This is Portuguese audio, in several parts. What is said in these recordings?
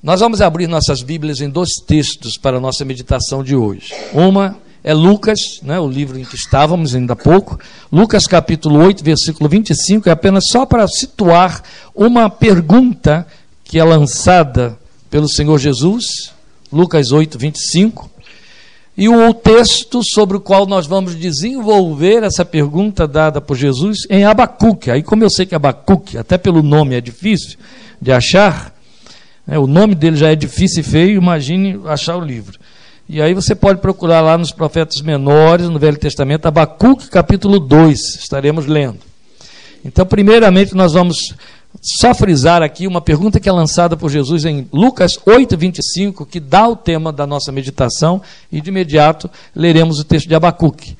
Nós vamos abrir nossas Bíblias em dois textos para a nossa meditação de hoje. Uma é Lucas, né, o livro em que estávamos ainda há pouco. Lucas capítulo 8, versículo 25, é apenas só para situar uma pergunta que é lançada pelo Senhor Jesus. Lucas 8, 25. E o texto sobre o qual nós vamos desenvolver essa pergunta dada por Jesus em Abacuque. Aí, como eu sei que Abacuque, até pelo nome é difícil de achar, o nome dele já é difícil e feio, imagine achar o livro. E aí você pode procurar lá nos profetas menores, no Velho Testamento, Abacuque capítulo 2, estaremos lendo. Então, primeiramente, nós vamos só frisar aqui uma pergunta que é lançada por Jesus em Lucas 8, 25, que dá o tema da nossa meditação, e de imediato leremos o texto de Abacuque.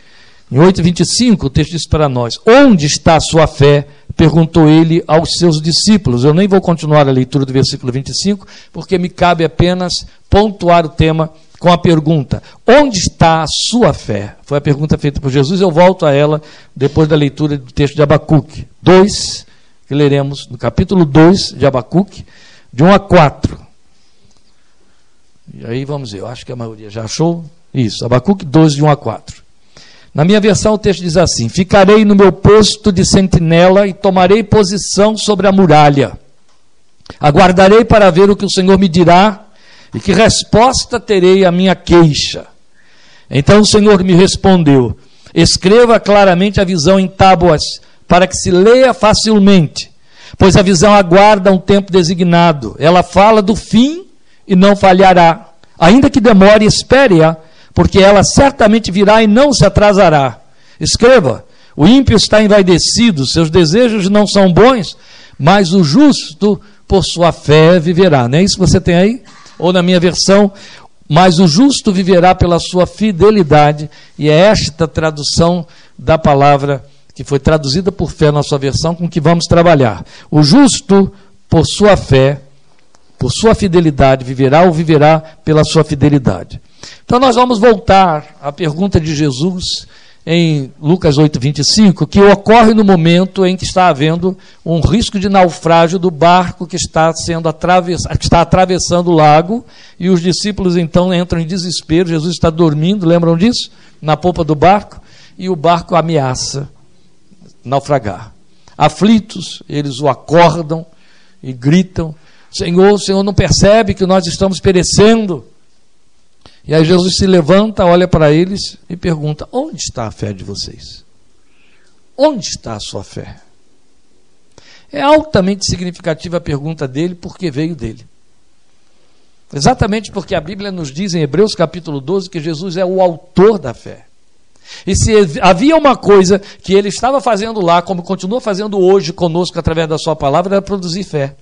Em 8, 25, o texto diz para nós: Onde está a sua fé? Perguntou ele aos seus discípulos. Eu nem vou continuar a leitura do versículo 25, porque me cabe apenas pontuar o tema com a pergunta: Onde está a sua fé? Foi a pergunta feita por Jesus, eu volto a ela depois da leitura do texto de Abacuque 2, que leremos no capítulo 2 de Abacuque, de 1 a 4. E aí vamos ver, eu acho que a maioria já achou isso. Abacuque 2, de 1 a 4. Na minha versão, o texto diz assim: Ficarei no meu posto de sentinela e tomarei posição sobre a muralha. Aguardarei para ver o que o Senhor me dirá e que resposta terei à minha queixa. Então o Senhor me respondeu: Escreva claramente a visão em tábuas, para que se leia facilmente, pois a visão aguarda um tempo designado. Ela fala do fim e não falhará. Ainda que demore, espere-a porque ela certamente virá e não se atrasará. Escreva: o ímpio está envaidecido, seus desejos não são bons, mas o justo, por sua fé, viverá. Não é isso que você tem aí? Ou na minha versão, mas o justo viverá pela sua fidelidade, e é esta tradução da palavra que foi traduzida por fé na sua versão com que vamos trabalhar. O justo, por sua fé, por sua fidelidade, viverá ou viverá pela sua fidelidade. Então nós vamos voltar à pergunta de Jesus em Lucas 8, 25, que ocorre no momento em que está havendo um risco de naufrágio do barco que está sendo atravess... está atravessando o lago, e os discípulos então entram em desespero, Jesus está dormindo, lembram disso? Na polpa do barco, e o barco ameaça naufragar. Aflitos, eles o acordam e gritam: Senhor, o Senhor não percebe que nós estamos perecendo? E aí Jesus se levanta, olha para eles e pergunta: Onde está a fé de vocês? Onde está a sua fé? É altamente significativa a pergunta dele, porque veio dele. Exatamente porque a Bíblia nos diz em Hebreus capítulo 12 que Jesus é o autor da fé. E se havia uma coisa que ele estava fazendo lá, como continua fazendo hoje conosco através da sua palavra, era produzir fé.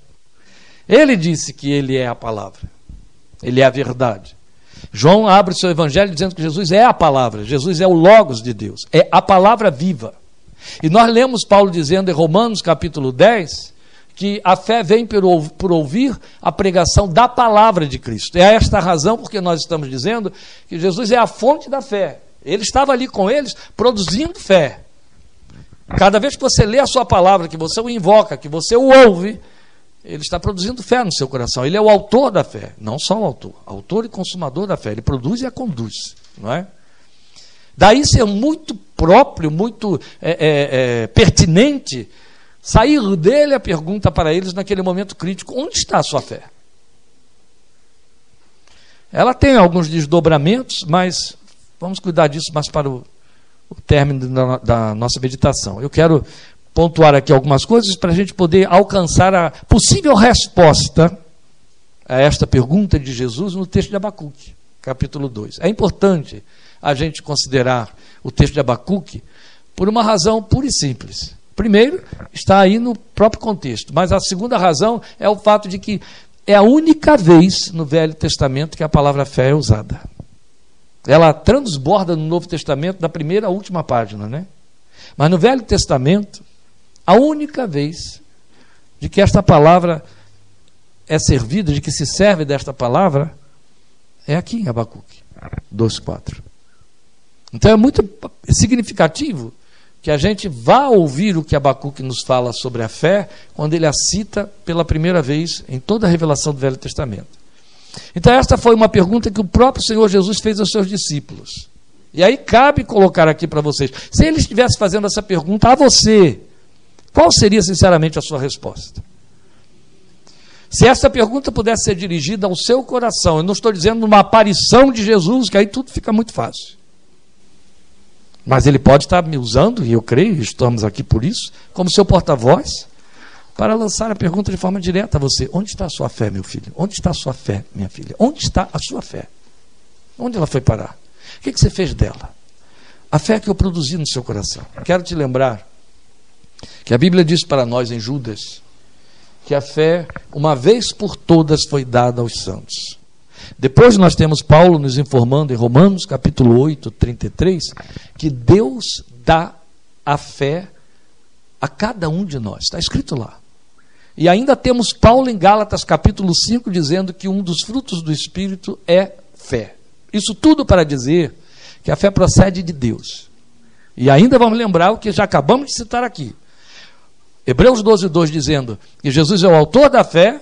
Ele disse que ele é a palavra, ele é a verdade. João abre o seu evangelho dizendo que Jesus é a palavra, Jesus é o Logos de Deus, é a palavra viva. E nós lemos Paulo dizendo em Romanos capítulo 10 que a fé vem por, ouvir a pregação da palavra de Cristo. É esta a razão porque nós estamos dizendo que Jesus é a fonte da fé. Ele estava ali com eles produzindo fé. Cada vez que você lê a sua palavra, que você o invoca, que você o ouve, ele está produzindo fé no seu coração. Ele é o autor da fé, não só o autor, autor e consumador da fé. Ele produz e a conduz, não é? Daí ser muito próprio, muito é, é, é, pertinente, sair dele a pergunta para eles naquele momento crítico: onde está a sua fé? Ela tem alguns desdobramentos, mas vamos cuidar disso mais para o, o término da, da nossa meditação. Eu quero pontuar aqui algumas coisas para a gente poder alcançar a possível resposta a esta pergunta de Jesus no texto de Abacuque, capítulo 2. É importante a gente considerar o texto de Abacuque por uma razão pura e simples. Primeiro, está aí no próprio contexto, mas a segunda razão é o fato de que é a única vez no Velho Testamento que a palavra fé é usada. Ela transborda no Novo Testamento da primeira à última página, né? Mas no Velho Testamento, a única vez de que esta palavra é servida, de que se serve desta palavra, é aqui em Abacuque 2,4. Então é muito significativo que a gente vá ouvir o que Abacuque nos fala sobre a fé quando ele a cita pela primeira vez em toda a revelação do Velho Testamento. Então, esta foi uma pergunta que o próprio Senhor Jesus fez aos seus discípulos. E aí cabe colocar aqui para vocês: se ele estivesse fazendo essa pergunta a você, qual seria sinceramente a sua resposta? Se essa pergunta pudesse ser dirigida ao seu coração, eu não estou dizendo uma aparição de Jesus, que aí tudo fica muito fácil. Mas ele pode estar me usando, e eu creio, estamos aqui por isso, como seu porta-voz, para lançar a pergunta de forma direta a você: onde está a sua fé, meu filho? Onde está a sua fé, minha filha? Onde está a sua fé? Onde ela foi parar? O que, que você fez dela? A fé que eu produzi no seu coração. Quero te lembrar que a Bíblia diz para nós em Judas que a fé, uma vez por todas, foi dada aos santos. Depois nós temos Paulo nos informando em Romanos capítulo 8, 33, que Deus dá a fé a cada um de nós. Está escrito lá. E ainda temos Paulo em Gálatas capítulo 5 dizendo que um dos frutos do Espírito é fé. Isso tudo para dizer que a fé procede de Deus. E ainda vamos lembrar o que já acabamos de citar aqui. Hebreus 12, 2 dizendo que Jesus é o autor da fé,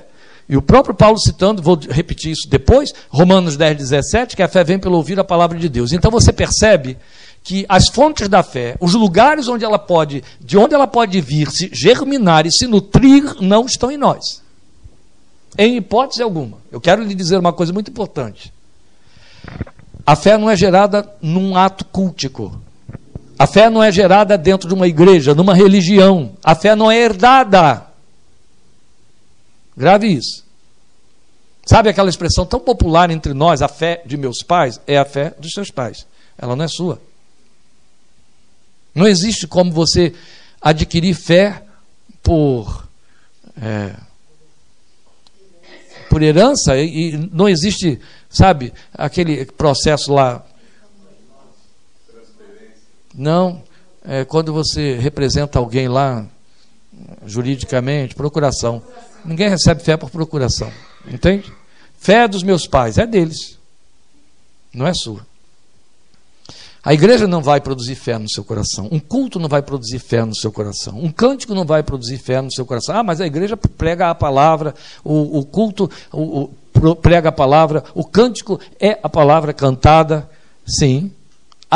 e o próprio Paulo citando, vou repetir isso depois, Romanos 10, 17, que a fé vem pelo ouvir a palavra de Deus. Então você percebe que as fontes da fé, os lugares onde ela pode, de onde ela pode vir, se germinar e se nutrir, não estão em nós. Em hipótese alguma. Eu quero lhe dizer uma coisa muito importante. A fé não é gerada num ato cultico. A fé não é gerada dentro de uma igreja, numa religião. A fé não é herdada. Grave isso. Sabe aquela expressão tão popular entre nós, a fé de meus pais? É a fé dos seus pais. Ela não é sua. Não existe como você adquirir fé por. É, por herança, e, e não existe, sabe, aquele processo lá não, é, quando você representa alguém lá, juridicamente, procuração. Ninguém recebe fé por procuração. Entende? Fé dos meus pais é deles, não é sua. A igreja não vai produzir fé no seu coração. Um culto não vai produzir fé no seu coração. Um cântico não vai produzir fé no seu coração. Ah, mas a igreja prega a palavra, o, o culto o, o, prega a palavra, o cântico é a palavra cantada. Sim,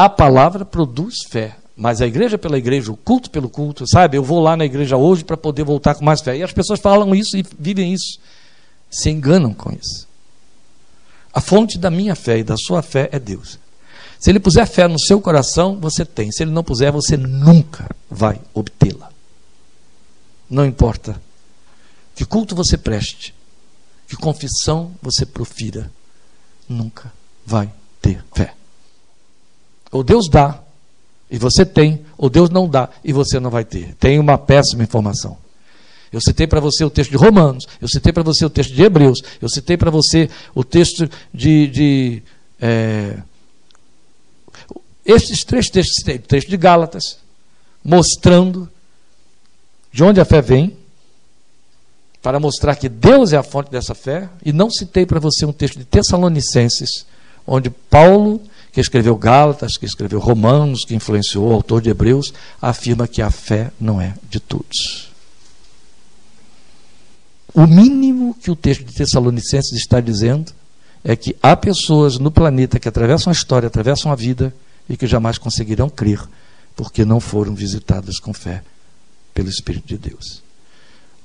a palavra produz fé. Mas a igreja pela igreja, o culto pelo culto, sabe? Eu vou lá na igreja hoje para poder voltar com mais fé. E as pessoas falam isso e vivem isso. Se enganam com isso. A fonte da minha fé e da sua fé é Deus. Se ele puser fé no seu coração, você tem. Se ele não puser, você nunca vai obtê-la. Não importa que culto você preste, que confissão você profira, nunca vai ter fé. Ou Deus dá e você tem, ou Deus não dá e você não vai ter. Tem uma péssima informação. Eu citei para você o texto de Romanos, eu citei para você o texto de Hebreus, eu citei para você o texto de. de é, esses três textos, o texto de Gálatas, mostrando de onde a fé vem, para mostrar que Deus é a fonte dessa fé, e não citei para você um texto de Tessalonicenses, onde Paulo que escreveu Gálatas, que escreveu Romanos, que influenciou o autor de Hebreus, afirma que a fé não é de todos. O mínimo que o texto de Tessalonicenses está dizendo é que há pessoas no planeta que atravessam a história, atravessam a vida e que jamais conseguirão crer, porque não foram visitadas com fé pelo Espírito de Deus.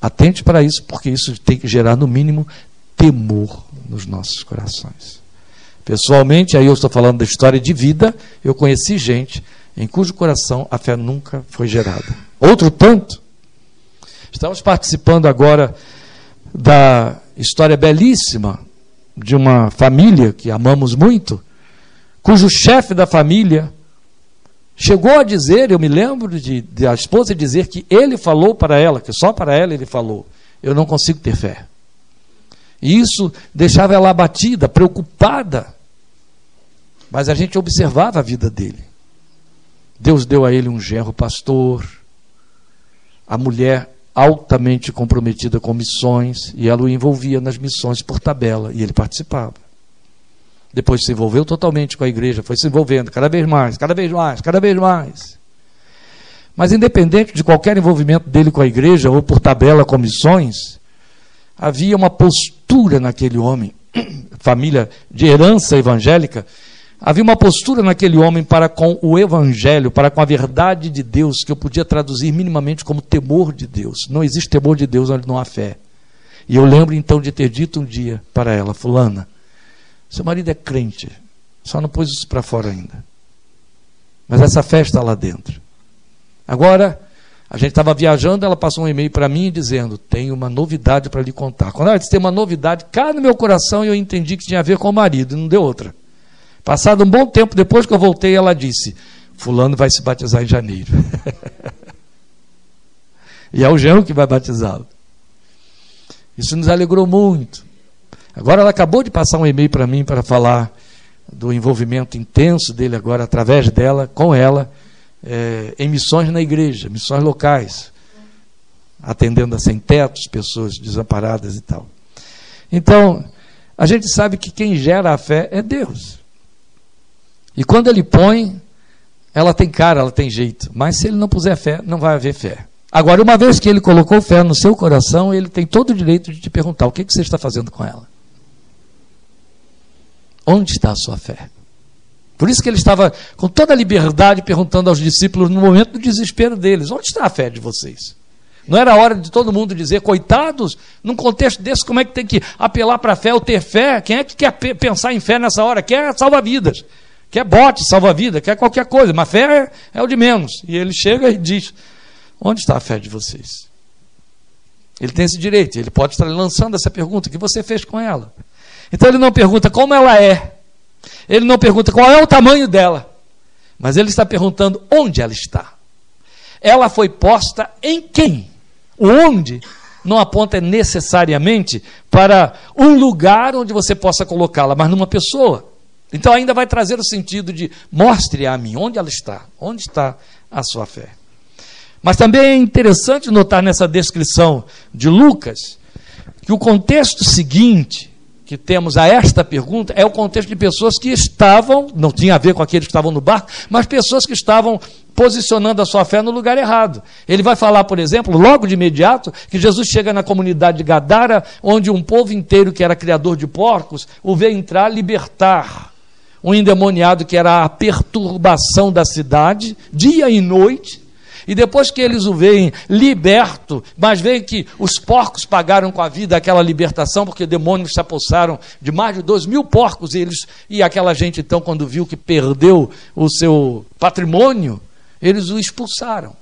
Atente para isso, porque isso tem que gerar, no mínimo, temor nos nossos corações. Pessoalmente, aí eu estou falando da história de vida, eu conheci gente em cujo coração a fé nunca foi gerada. Outro tanto, estamos participando agora da história belíssima de uma família que amamos muito, cujo chefe da família chegou a dizer, eu me lembro de, de a esposa dizer que ele falou para ela, que só para ela ele falou: Eu não consigo ter fé. E isso deixava ela abatida, preocupada. Mas a gente observava a vida dele. Deus deu a ele um genro pastor, a mulher altamente comprometida com missões, e ela o envolvia nas missões por tabela, e ele participava. Depois se envolveu totalmente com a igreja, foi se envolvendo cada vez mais, cada vez mais, cada vez mais. Mas independente de qualquer envolvimento dele com a igreja ou por tabela com missões, havia uma postura naquele homem. família de herança evangélica, havia uma postura naquele homem para com o evangelho, para com a verdade de Deus, que eu podia traduzir minimamente como temor de Deus. Não existe temor de Deus onde não há fé. E eu lembro então de ter dito um dia para ela, fulana, seu marido é crente, só não pôs isso para fora ainda. Mas essa fé está lá dentro. Agora, a gente estava viajando, ela passou um e-mail para mim dizendo: Tenho uma novidade para lhe contar. Quando ela disse: Tem uma novidade, cai no meu coração e eu entendi que tinha a ver com o marido, e não deu outra. Passado um bom tempo depois que eu voltei, ela disse: Fulano vai se batizar em janeiro. e é o Jean que vai batizá-lo. Isso nos alegrou muito. Agora ela acabou de passar um e-mail para mim para falar do envolvimento intenso dele agora, através dela, com ela é, em missões na igreja, missões locais, atendendo a sem tetos, pessoas desamparadas e tal. Então, a gente sabe que quem gera a fé é Deus. E quando ele põe, ela tem cara, ela tem jeito. Mas se ele não puser fé, não vai haver fé. Agora, uma vez que ele colocou fé no seu coração, ele tem todo o direito de te perguntar: o que, que você está fazendo com ela? Onde está a sua fé? Por isso que ele estava com toda a liberdade perguntando aos discípulos no momento do desespero deles: onde está a fé de vocês? Não era hora de todo mundo dizer, coitados, num contexto desse, como é que tem que apelar para a fé ou ter fé? Quem é que quer pensar em fé nessa hora? Quer salva-vidas, quer bote, salva-vida, quer qualquer coisa, mas fé é, é o de menos. E ele chega e diz: onde está a fé de vocês? Ele tem esse direito, ele pode estar lançando essa pergunta: o que você fez com ela? Então ele não pergunta como ela é, ele não pergunta qual é o tamanho dela, mas ele está perguntando onde ela está. Ela foi posta em quem? Onde não aponta necessariamente para um lugar onde você possa colocá-la, mas numa pessoa. Então ainda vai trazer o sentido de mostre a mim onde ela está, onde está a sua fé. Mas também é interessante notar nessa descrição de Lucas que o contexto seguinte que temos a esta pergunta é o contexto de pessoas que estavam, não tinha a ver com aqueles que estavam no barco, mas pessoas que estavam posicionando a sua fé no lugar errado. Ele vai falar, por exemplo, logo de imediato, que Jesus chega na comunidade de Gadara, onde um povo inteiro que era criador de porcos o vê entrar libertar um endemoniado que era a perturbação da cidade, dia e noite, e depois que eles o veem liberto, mas veem que os porcos pagaram com a vida aquela libertação, porque demônios se apossaram de mais de dois mil porcos, e, eles, e aquela gente, então, quando viu que perdeu o seu patrimônio, eles o expulsaram.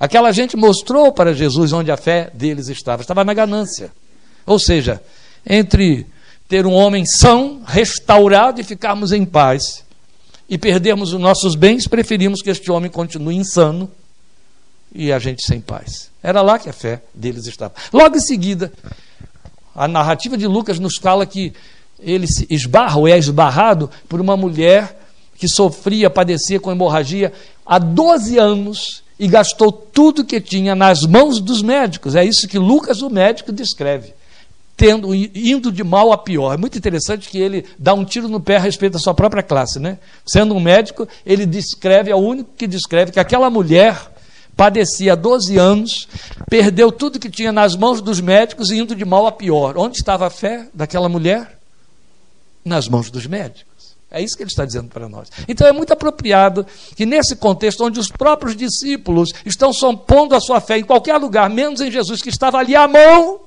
Aquela gente mostrou para Jesus onde a fé deles estava, estava na ganância. Ou seja, entre ter um homem são, restaurado e ficarmos em paz, e perdermos os nossos bens, preferimos que este homem continue insano e a gente sem paz. Era lá que a fé deles estava. Logo em seguida, a narrativa de Lucas nos fala que ele se esbarra ou é esbarrado por uma mulher que sofria, padecia com hemorragia há 12 anos e gastou tudo que tinha nas mãos dos médicos. É isso que Lucas, o médico, descreve tendo, indo de mal a pior. É muito interessante que ele dá um tiro no pé a respeito da sua própria classe. Né? Sendo um médico, ele descreve, é o único que descreve que aquela mulher padecia 12 anos, perdeu tudo que tinha nas mãos dos médicos e indo de mal a pior. Onde estava a fé daquela mulher? Nas mãos dos médicos. É isso que ele está dizendo para nós. Então é muito apropriado que nesse contexto onde os próprios discípulos estão pondo a sua fé em qualquer lugar, menos em Jesus que estava ali à mão,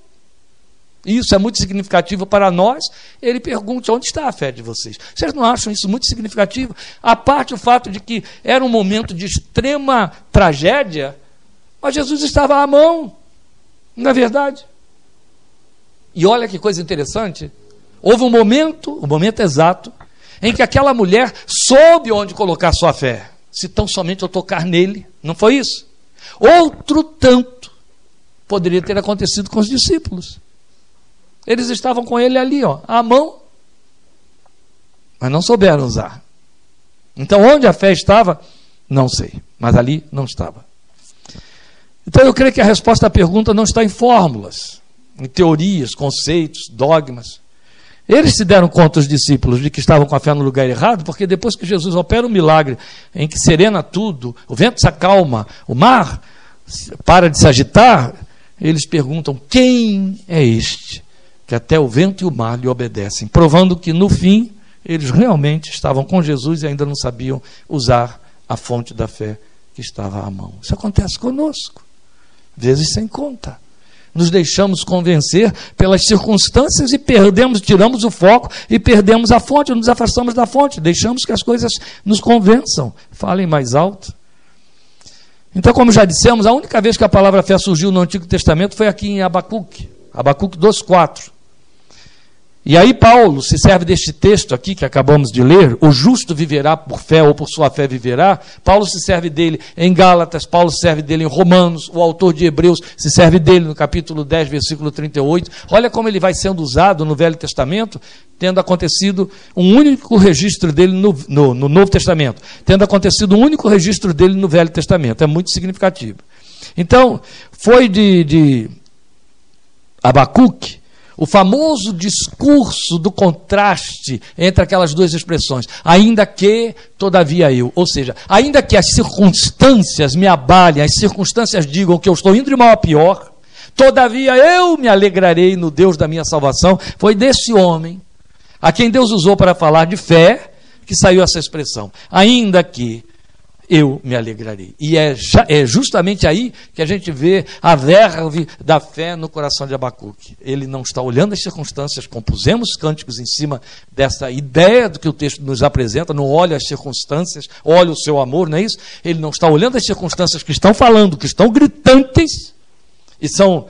isso é muito significativo para nós. Ele pergunta: onde está a fé de vocês? Vocês não acham isso muito significativo? A parte o fato de que era um momento de extrema tragédia, mas Jesus estava à mão, não é verdade? E olha que coisa interessante: houve um momento, o um momento exato, em que aquela mulher soube onde colocar sua fé, se tão somente eu tocar nele, não foi isso? Outro tanto poderia ter acontecido com os discípulos. Eles estavam com ele ali, ó, à mão, mas não souberam usar. Então, onde a fé estava, não sei, mas ali não estava. Então, eu creio que a resposta à pergunta não está em fórmulas, em teorias, conceitos, dogmas. Eles se deram conta, os discípulos, de que estavam com a fé no lugar errado, porque depois que Jesus opera um milagre em que serena tudo, o vento se acalma, o mar para de se agitar, eles perguntam: quem é este que até o vento e o mar lhe obedecem, provando que no fim eles realmente estavam com Jesus e ainda não sabiam usar a fonte da fé que estava à mão. Isso acontece conosco, vezes sem conta. Nos deixamos convencer pelas circunstâncias e perdemos, tiramos o foco e perdemos a fonte, nos afastamos da fonte, deixamos que as coisas nos convençam. Falem mais alto. Então, como já dissemos, a única vez que a palavra fé surgiu no Antigo Testamento foi aqui em Abacuque, Abacuque 2,4. E aí Paulo se serve deste texto aqui que acabamos de ler, o justo viverá por fé ou por sua fé viverá. Paulo se serve dele em Gálatas, Paulo se serve dele em Romanos, o autor de Hebreus se serve dele no capítulo 10, versículo 38. Olha como ele vai sendo usado no Velho Testamento, tendo acontecido um único registro dele no, no, no Novo Testamento, tendo acontecido um único registro dele no Velho Testamento. É muito significativo. Então, foi de, de Abacuque o famoso discurso do contraste entre aquelas duas expressões, ainda que, todavia eu. Ou seja, ainda que as circunstâncias me abalem, as circunstâncias digam que eu estou indo de mal a pior, todavia eu me alegrarei no Deus da minha salvação. Foi desse homem, a quem Deus usou para falar de fé, que saiu essa expressão. Ainda que eu me alegrarei. E é, é, justamente aí que a gente vê a verve da fé no coração de Abacuque. Ele não está olhando as circunstâncias, compusemos cânticos em cima dessa ideia do que o texto nos apresenta, não olha as circunstâncias, olha o seu amor, não é isso? Ele não está olhando as circunstâncias que estão falando, que estão gritantes e são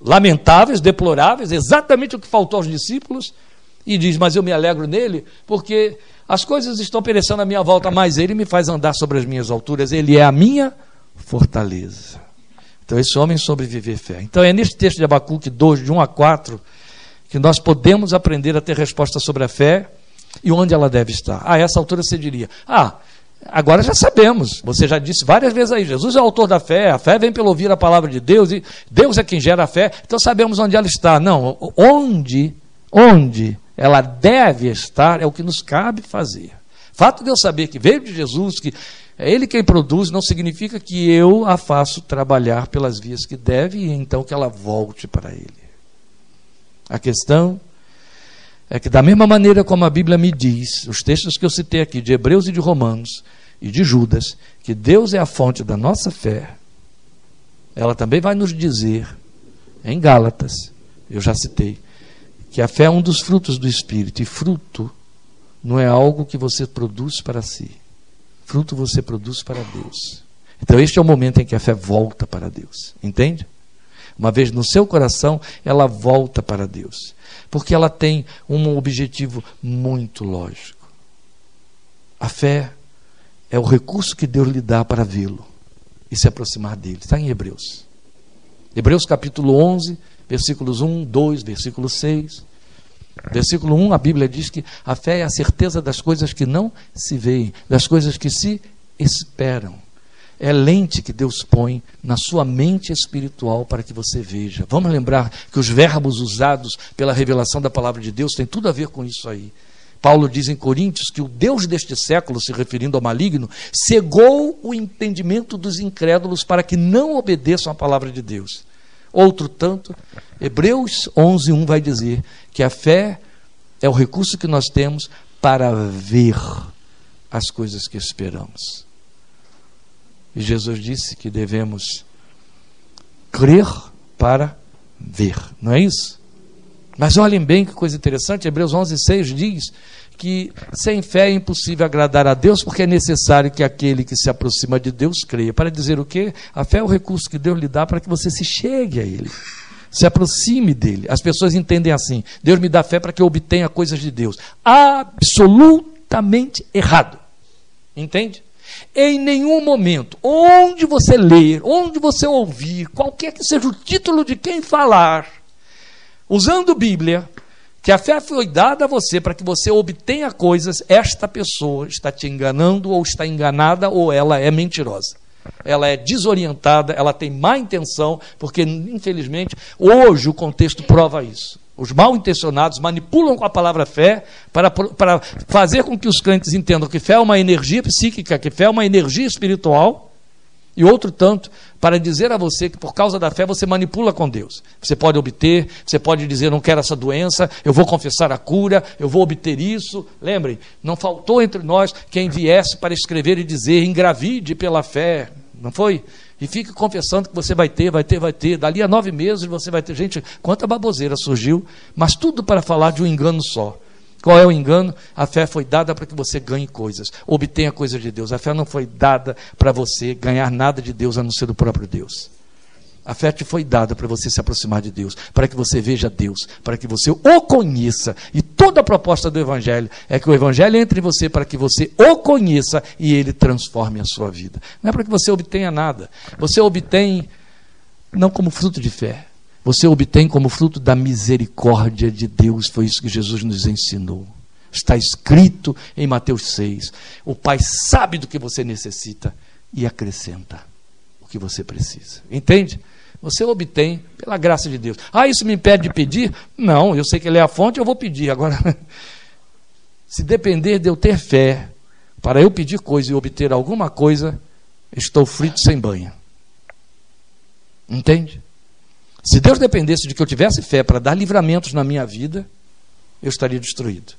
lamentáveis, deploráveis, exatamente o que faltou aos discípulos, e diz: Mas eu me alegro nele, porque as coisas estão perecendo à minha volta, mas Ele me faz andar sobre as minhas alturas. Ele é a minha fortaleza. Então, esse homem sobreviver fé. Então, é neste texto de Abacuque 2, de 1 a 4, que nós podemos aprender a ter resposta sobre a fé e onde ela deve estar. A essa altura você diria: Ah, agora já sabemos. Você já disse várias vezes aí: Jesus é o autor da fé, a fé vem pelo ouvir a palavra de Deus, e Deus é quem gera a fé, então sabemos onde ela está. Não, onde, onde ela deve estar, é o que nos cabe fazer. Fato de eu saber que veio de Jesus, que é Ele quem produz, não significa que eu a faço trabalhar pelas vias que deve e então que ela volte para Ele. A questão é que, da mesma maneira como a Bíblia me diz, os textos que eu citei aqui, de Hebreus e de Romanos e de Judas, que Deus é a fonte da nossa fé, ela também vai nos dizer, em Gálatas, eu já citei, que a fé é um dos frutos do Espírito, e fruto não é algo que você produz para si. Fruto você produz para Deus. Então, este é o momento em que a fé volta para Deus. Entende? Uma vez no seu coração, ela volta para Deus. Porque ela tem um objetivo muito lógico. A fé é o recurso que Deus lhe dá para vê-lo e se aproximar dele. Está em Hebreus. Hebreus capítulo 11, versículos 1, 2, versículo 6. Versículo 1, a Bíblia diz que a fé é a certeza das coisas que não se veem, das coisas que se esperam. É lente que Deus põe na sua mente espiritual para que você veja. Vamos lembrar que os verbos usados pela revelação da palavra de Deus têm tudo a ver com isso aí. Paulo diz em Coríntios que o Deus deste século, se referindo ao maligno, cegou o entendimento dos incrédulos para que não obedeçam à palavra de Deus. Outro tanto, Hebreus 11, 1 vai dizer que a fé é o recurso que nós temos para ver as coisas que esperamos. E Jesus disse que devemos crer para ver, não é isso? Mas olhem bem que coisa interessante, Hebreus 11, 6 diz que sem fé é impossível agradar a Deus, porque é necessário que aquele que se aproxima de Deus creia. Para dizer o quê? A fé é o recurso que Deus lhe dá para que você se chegue a Ele, se aproxime dele. As pessoas entendem assim: Deus me dá fé para que eu obtenha coisas de Deus. Absolutamente errado. Entende? Em nenhum momento, onde você ler, onde você ouvir, qualquer que seja o título de quem falar, usando Bíblia, que a fé foi dada a você para que você obtenha coisas, esta pessoa está te enganando, ou está enganada, ou ela é mentirosa. Ela é desorientada, ela tem má intenção, porque, infelizmente, hoje o contexto prova isso. Os mal intencionados manipulam com a palavra fé para, para fazer com que os crentes entendam que fé é uma energia psíquica, que fé é uma energia espiritual, e outro tanto para dizer a você que por causa da fé você manipula com Deus. Você pode obter, você pode dizer não quero essa doença, eu vou confessar a cura, eu vou obter isso. Lembrem, não faltou entre nós quem viesse para escrever e dizer engravide pela fé, não foi? E fique confessando que você vai ter, vai ter, vai ter. Dali a nove meses você vai ter. Gente, quanta baboseira surgiu, mas tudo para falar de um engano só. Qual é o engano? A fé foi dada para que você ganhe coisas, obtenha coisas de Deus. A fé não foi dada para você ganhar nada de Deus a não ser do próprio Deus. A fé te foi dada para você se aproximar de Deus, para que você veja Deus, para que você o conheça. E toda a proposta do Evangelho é que o Evangelho entre em você para que você o conheça e ele transforme a sua vida. Não é para que você obtenha nada. Você obtém não como fruto de fé, você obtém como fruto da misericórdia de Deus. Foi isso que Jesus nos ensinou. Está escrito em Mateus 6. O Pai sabe do que você necessita e acrescenta o que você precisa. Entende? Você obtém pela graça de Deus. Ah, isso me impede de pedir? Não, eu sei que Ele é a fonte, eu vou pedir. Agora, se depender de eu ter fé para eu pedir coisa e obter alguma coisa, estou frito sem banha. Entende? Se Deus dependesse de que eu tivesse fé para dar livramentos na minha vida, eu estaria destruído.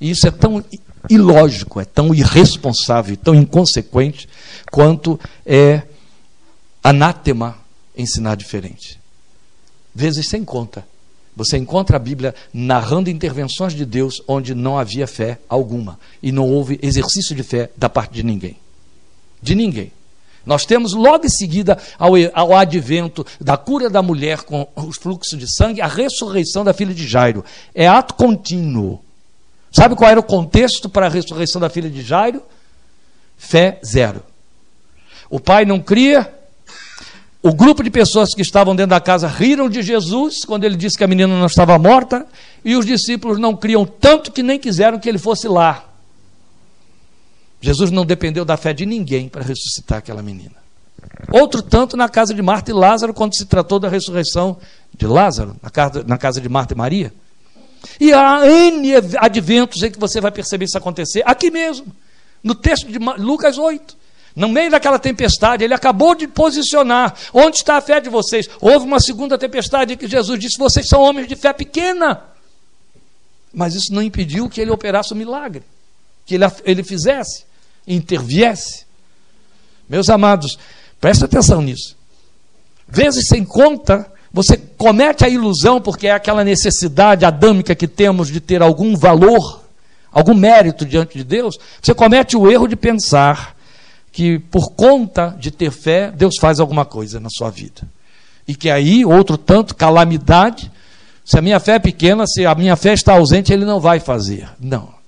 E isso é tão ilógico, é tão irresponsável, tão inconsequente, quanto é anátema ensinar diferente. Vezes sem conta. Você encontra a Bíblia narrando intervenções de Deus onde não havia fé alguma e não houve exercício de fé da parte de ninguém. De ninguém. Nós temos logo em seguida ao, ao advento da cura da mulher com os fluxos de sangue, a ressurreição da filha de Jairo. É ato contínuo. Sabe qual era o contexto para a ressurreição da filha de Jairo? Fé zero. O pai não cria. O grupo de pessoas que estavam dentro da casa riram de Jesus quando ele disse que a menina não estava morta. E os discípulos não criam tanto que nem quiseram que ele fosse lá. Jesus não dependeu da fé de ninguém para ressuscitar aquela menina. Outro tanto na casa de Marta e Lázaro, quando se tratou da ressurreição de Lázaro, na casa, na casa de Marta e Maria. E há N adventos em que você vai perceber isso acontecer, aqui mesmo, no texto de Lucas 8. No meio daquela tempestade, ele acabou de posicionar. Onde está a fé de vocês? Houve uma segunda tempestade em que Jesus disse: Vocês são homens de fé pequena. Mas isso não impediu que ele operasse o milagre, que ele, ele fizesse interviesse. Meus amados, preste atenção nisso. Vezes sem conta, você comete a ilusão, porque é aquela necessidade adâmica que temos de ter algum valor, algum mérito diante de Deus, você comete o erro de pensar que por conta de ter fé, Deus faz alguma coisa na sua vida. E que aí, outro tanto, calamidade, se a minha fé é pequena, se a minha fé está ausente, ele não vai fazer. Não.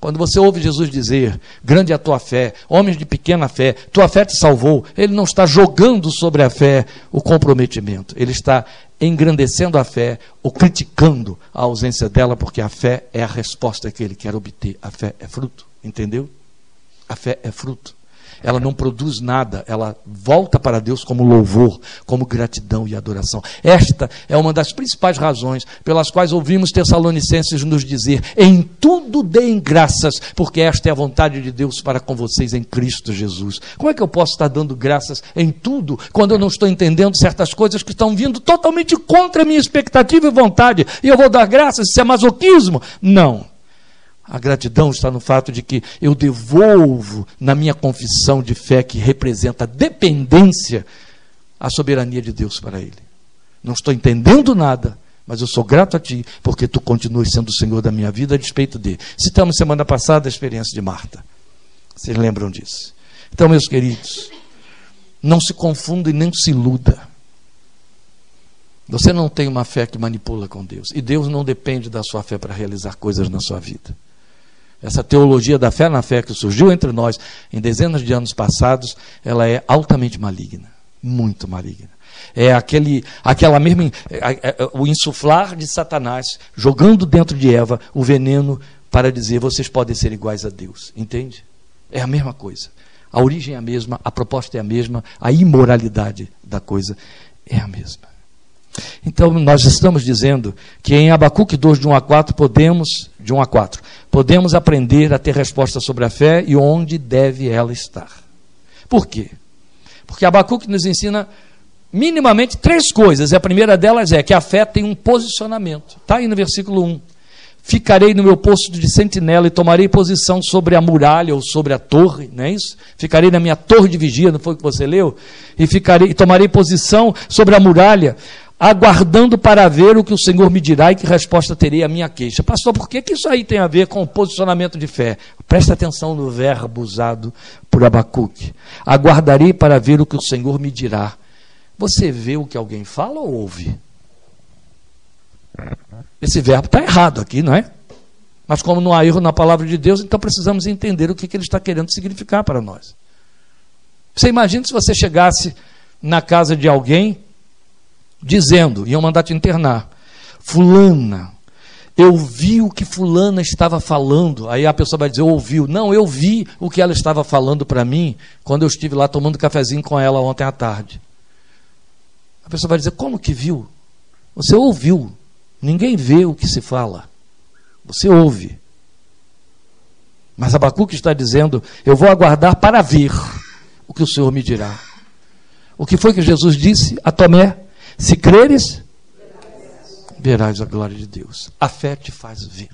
Quando você ouve Jesus dizer, grande é a tua fé, homens de pequena fé, tua fé te salvou, ele não está jogando sobre a fé o comprometimento, ele está engrandecendo a fé ou criticando a ausência dela, porque a fé é a resposta que ele quer obter. A fé é fruto, entendeu? A fé é fruto ela não produz nada, ela volta para Deus como louvor, como gratidão e adoração. Esta é uma das principais razões pelas quais ouvimos Tessalonicenses nos dizer: em tudo deem graças, porque esta é a vontade de Deus para com vocês em Cristo Jesus. Como é que eu posso estar dando graças em tudo quando eu não estou entendendo certas coisas que estão vindo totalmente contra a minha expectativa e vontade? E eu vou dar graças? Isso é masoquismo? Não. A gratidão está no fato de que eu devolvo na minha confissão de fé que representa dependência a soberania de Deus para ele. Não estou entendendo nada, mas eu sou grato a ti porque tu continuas sendo o Senhor da minha vida a despeito de. Citamos semana passada a experiência de Marta. Vocês lembram disso? Então, meus queridos, não se confunda e nem se iluda. Você não tem uma fé que manipula com Deus. E Deus não depende da sua fé para realizar coisas na sua vida. Essa teologia da fé na fé que surgiu entre nós em dezenas de anos passados, ela é altamente maligna, muito maligna. É aquele, aquela mesma, é, é, é, o insuflar de Satanás jogando dentro de Eva o veneno para dizer vocês podem ser iguais a Deus, entende? É a mesma coisa. A origem é a mesma, a proposta é a mesma, a imoralidade da coisa é a mesma. Então, nós estamos dizendo que em Abacuque 2, de 1 a 4, podemos, de 1 a 4, podemos aprender a ter resposta sobre a fé e onde deve ela estar. Por quê? Porque Abacuque nos ensina minimamente três coisas. E a primeira delas é que a fé tem um posicionamento. Está aí no versículo 1. Ficarei no meu posto de sentinela e tomarei posição sobre a muralha ou sobre a torre, não é isso? Ficarei na minha torre de vigia, não foi o que você leu? E ficarei e tomarei posição sobre a muralha, aguardando para ver o que o Senhor me dirá e que resposta terei à minha queixa. Pastor, por que, que isso aí tem a ver com o posicionamento de fé? Presta atenção no verbo usado por Abacuque. Aguardarei para ver o que o Senhor me dirá. Você vê o que alguém fala ou ouve? Esse verbo está errado aqui, não é? Mas como não há erro na palavra de Deus, então precisamos entender o que, que ele está querendo significar para nós. Você imagina se você chegasse na casa de alguém dizendo, iam mandar te internar, fulana, eu vi o que fulana estava falando. Aí a pessoa vai dizer, ouviu. Não, eu vi o que ela estava falando para mim quando eu estive lá tomando cafezinho com ela ontem à tarde. A pessoa vai dizer, como que viu? Você ouviu. Ninguém vê o que se fala. Você ouve. Mas Abacuque está dizendo: Eu vou aguardar para ver o que o Senhor me dirá. O que foi que Jesus disse a Tomé? Se creres, verás a glória de Deus. A fé te faz ver.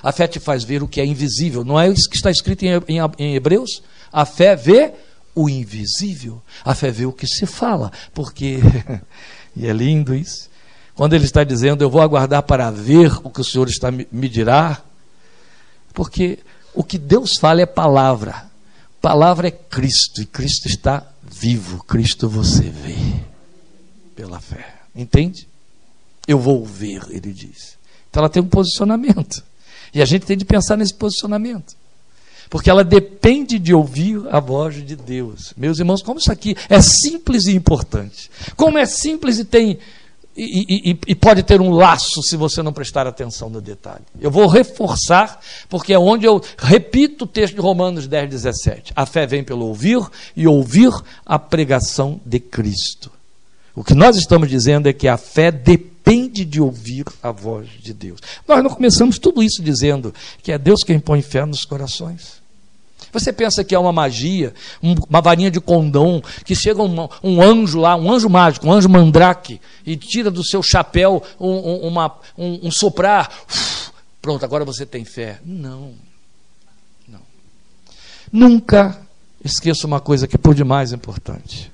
A fé te faz ver o que é invisível. Não é isso que está escrito em, Hebreus? A fé vê o invisível. A fé vê o que se fala. Porque, e é lindo isso, quando ele está dizendo, eu vou aguardar para ver o que o Senhor está me dirá, porque o que Deus fala é palavra. Palavra é Cristo, e Cristo está vivo. Cristo você vê pela fé. Entende? Eu vou ver, ele diz. Então ela tem um posicionamento. E a gente tem de pensar nesse posicionamento. Porque ela depende de ouvir a voz de Deus. Meus irmãos, como isso aqui é simples e importante. Como é simples e tem e, e, e, pode ter um laço se você não prestar atenção no detalhe. Eu vou reforçar, porque é onde eu repito o texto de Romanos 10, 17. A fé vem pelo ouvir e ouvir a pregação de Cristo. O que nós estamos dizendo é que a fé depende de ouvir a voz de Deus. Nós não começamos tudo isso dizendo que é Deus quem põe fé nos corações. Você pensa que é uma magia, uma varinha de condão, que chega um, um, anjo lá, um anjo mágico, um anjo mandrake, e tira do seu chapéu um, um, uma, um soprar. Uf, pronto, agora você tem fé. Não. Não. Nunca esqueça uma coisa que é por demais importante.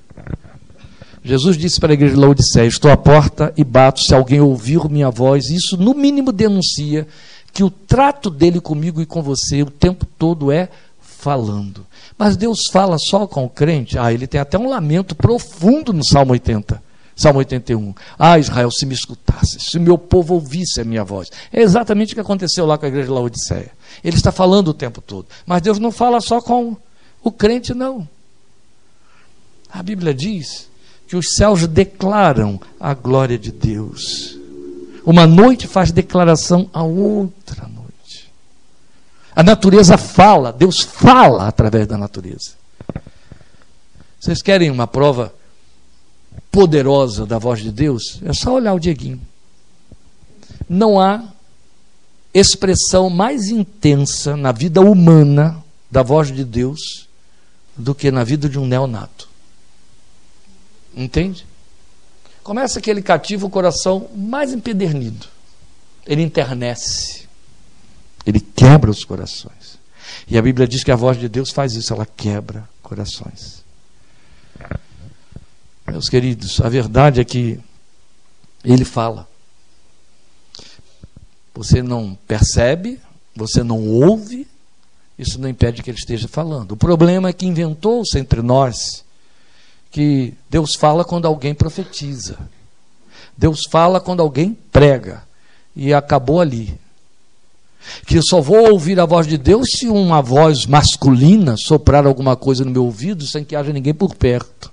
Jesus disse para a igreja de Laodiceia: Estou à porta e bato, se alguém ouvir minha voz. Isso, no mínimo, denuncia que o trato dele comigo e com você o tempo todo é falando. Mas Deus fala só com o crente? Ah, ele tem até um lamento profundo no Salmo 80. Salmo 81. Ah, Israel, se me escutasse, se meu povo ouvisse a minha voz. É exatamente o que aconteceu lá com a igreja de Laodiceia. Ele está falando o tempo todo. Mas Deus não fala só com o crente, não. A Bíblia diz que os céus declaram a glória de Deus. Uma noite faz declaração a outra noite. A natureza fala, Deus fala através da natureza. Vocês querem uma prova poderosa da voz de Deus? É só olhar o Dieguinho. Não há expressão mais intensa na vida humana da voz de Deus do que na vida de um neonato. Entende? Começa aquele cativo o coração mais empedernido. Ele internece. Ele quebra os corações. E a Bíblia diz que a voz de Deus faz isso, ela quebra corações. Meus queridos, a verdade é que ele fala. Você não percebe, você não ouve, isso não impede que ele esteja falando. O problema é que inventou-se entre nós que Deus fala quando alguém profetiza. Deus fala quando alguém prega. E acabou ali que eu só vou ouvir a voz de Deus se uma voz masculina soprar alguma coisa no meu ouvido sem que haja ninguém por perto.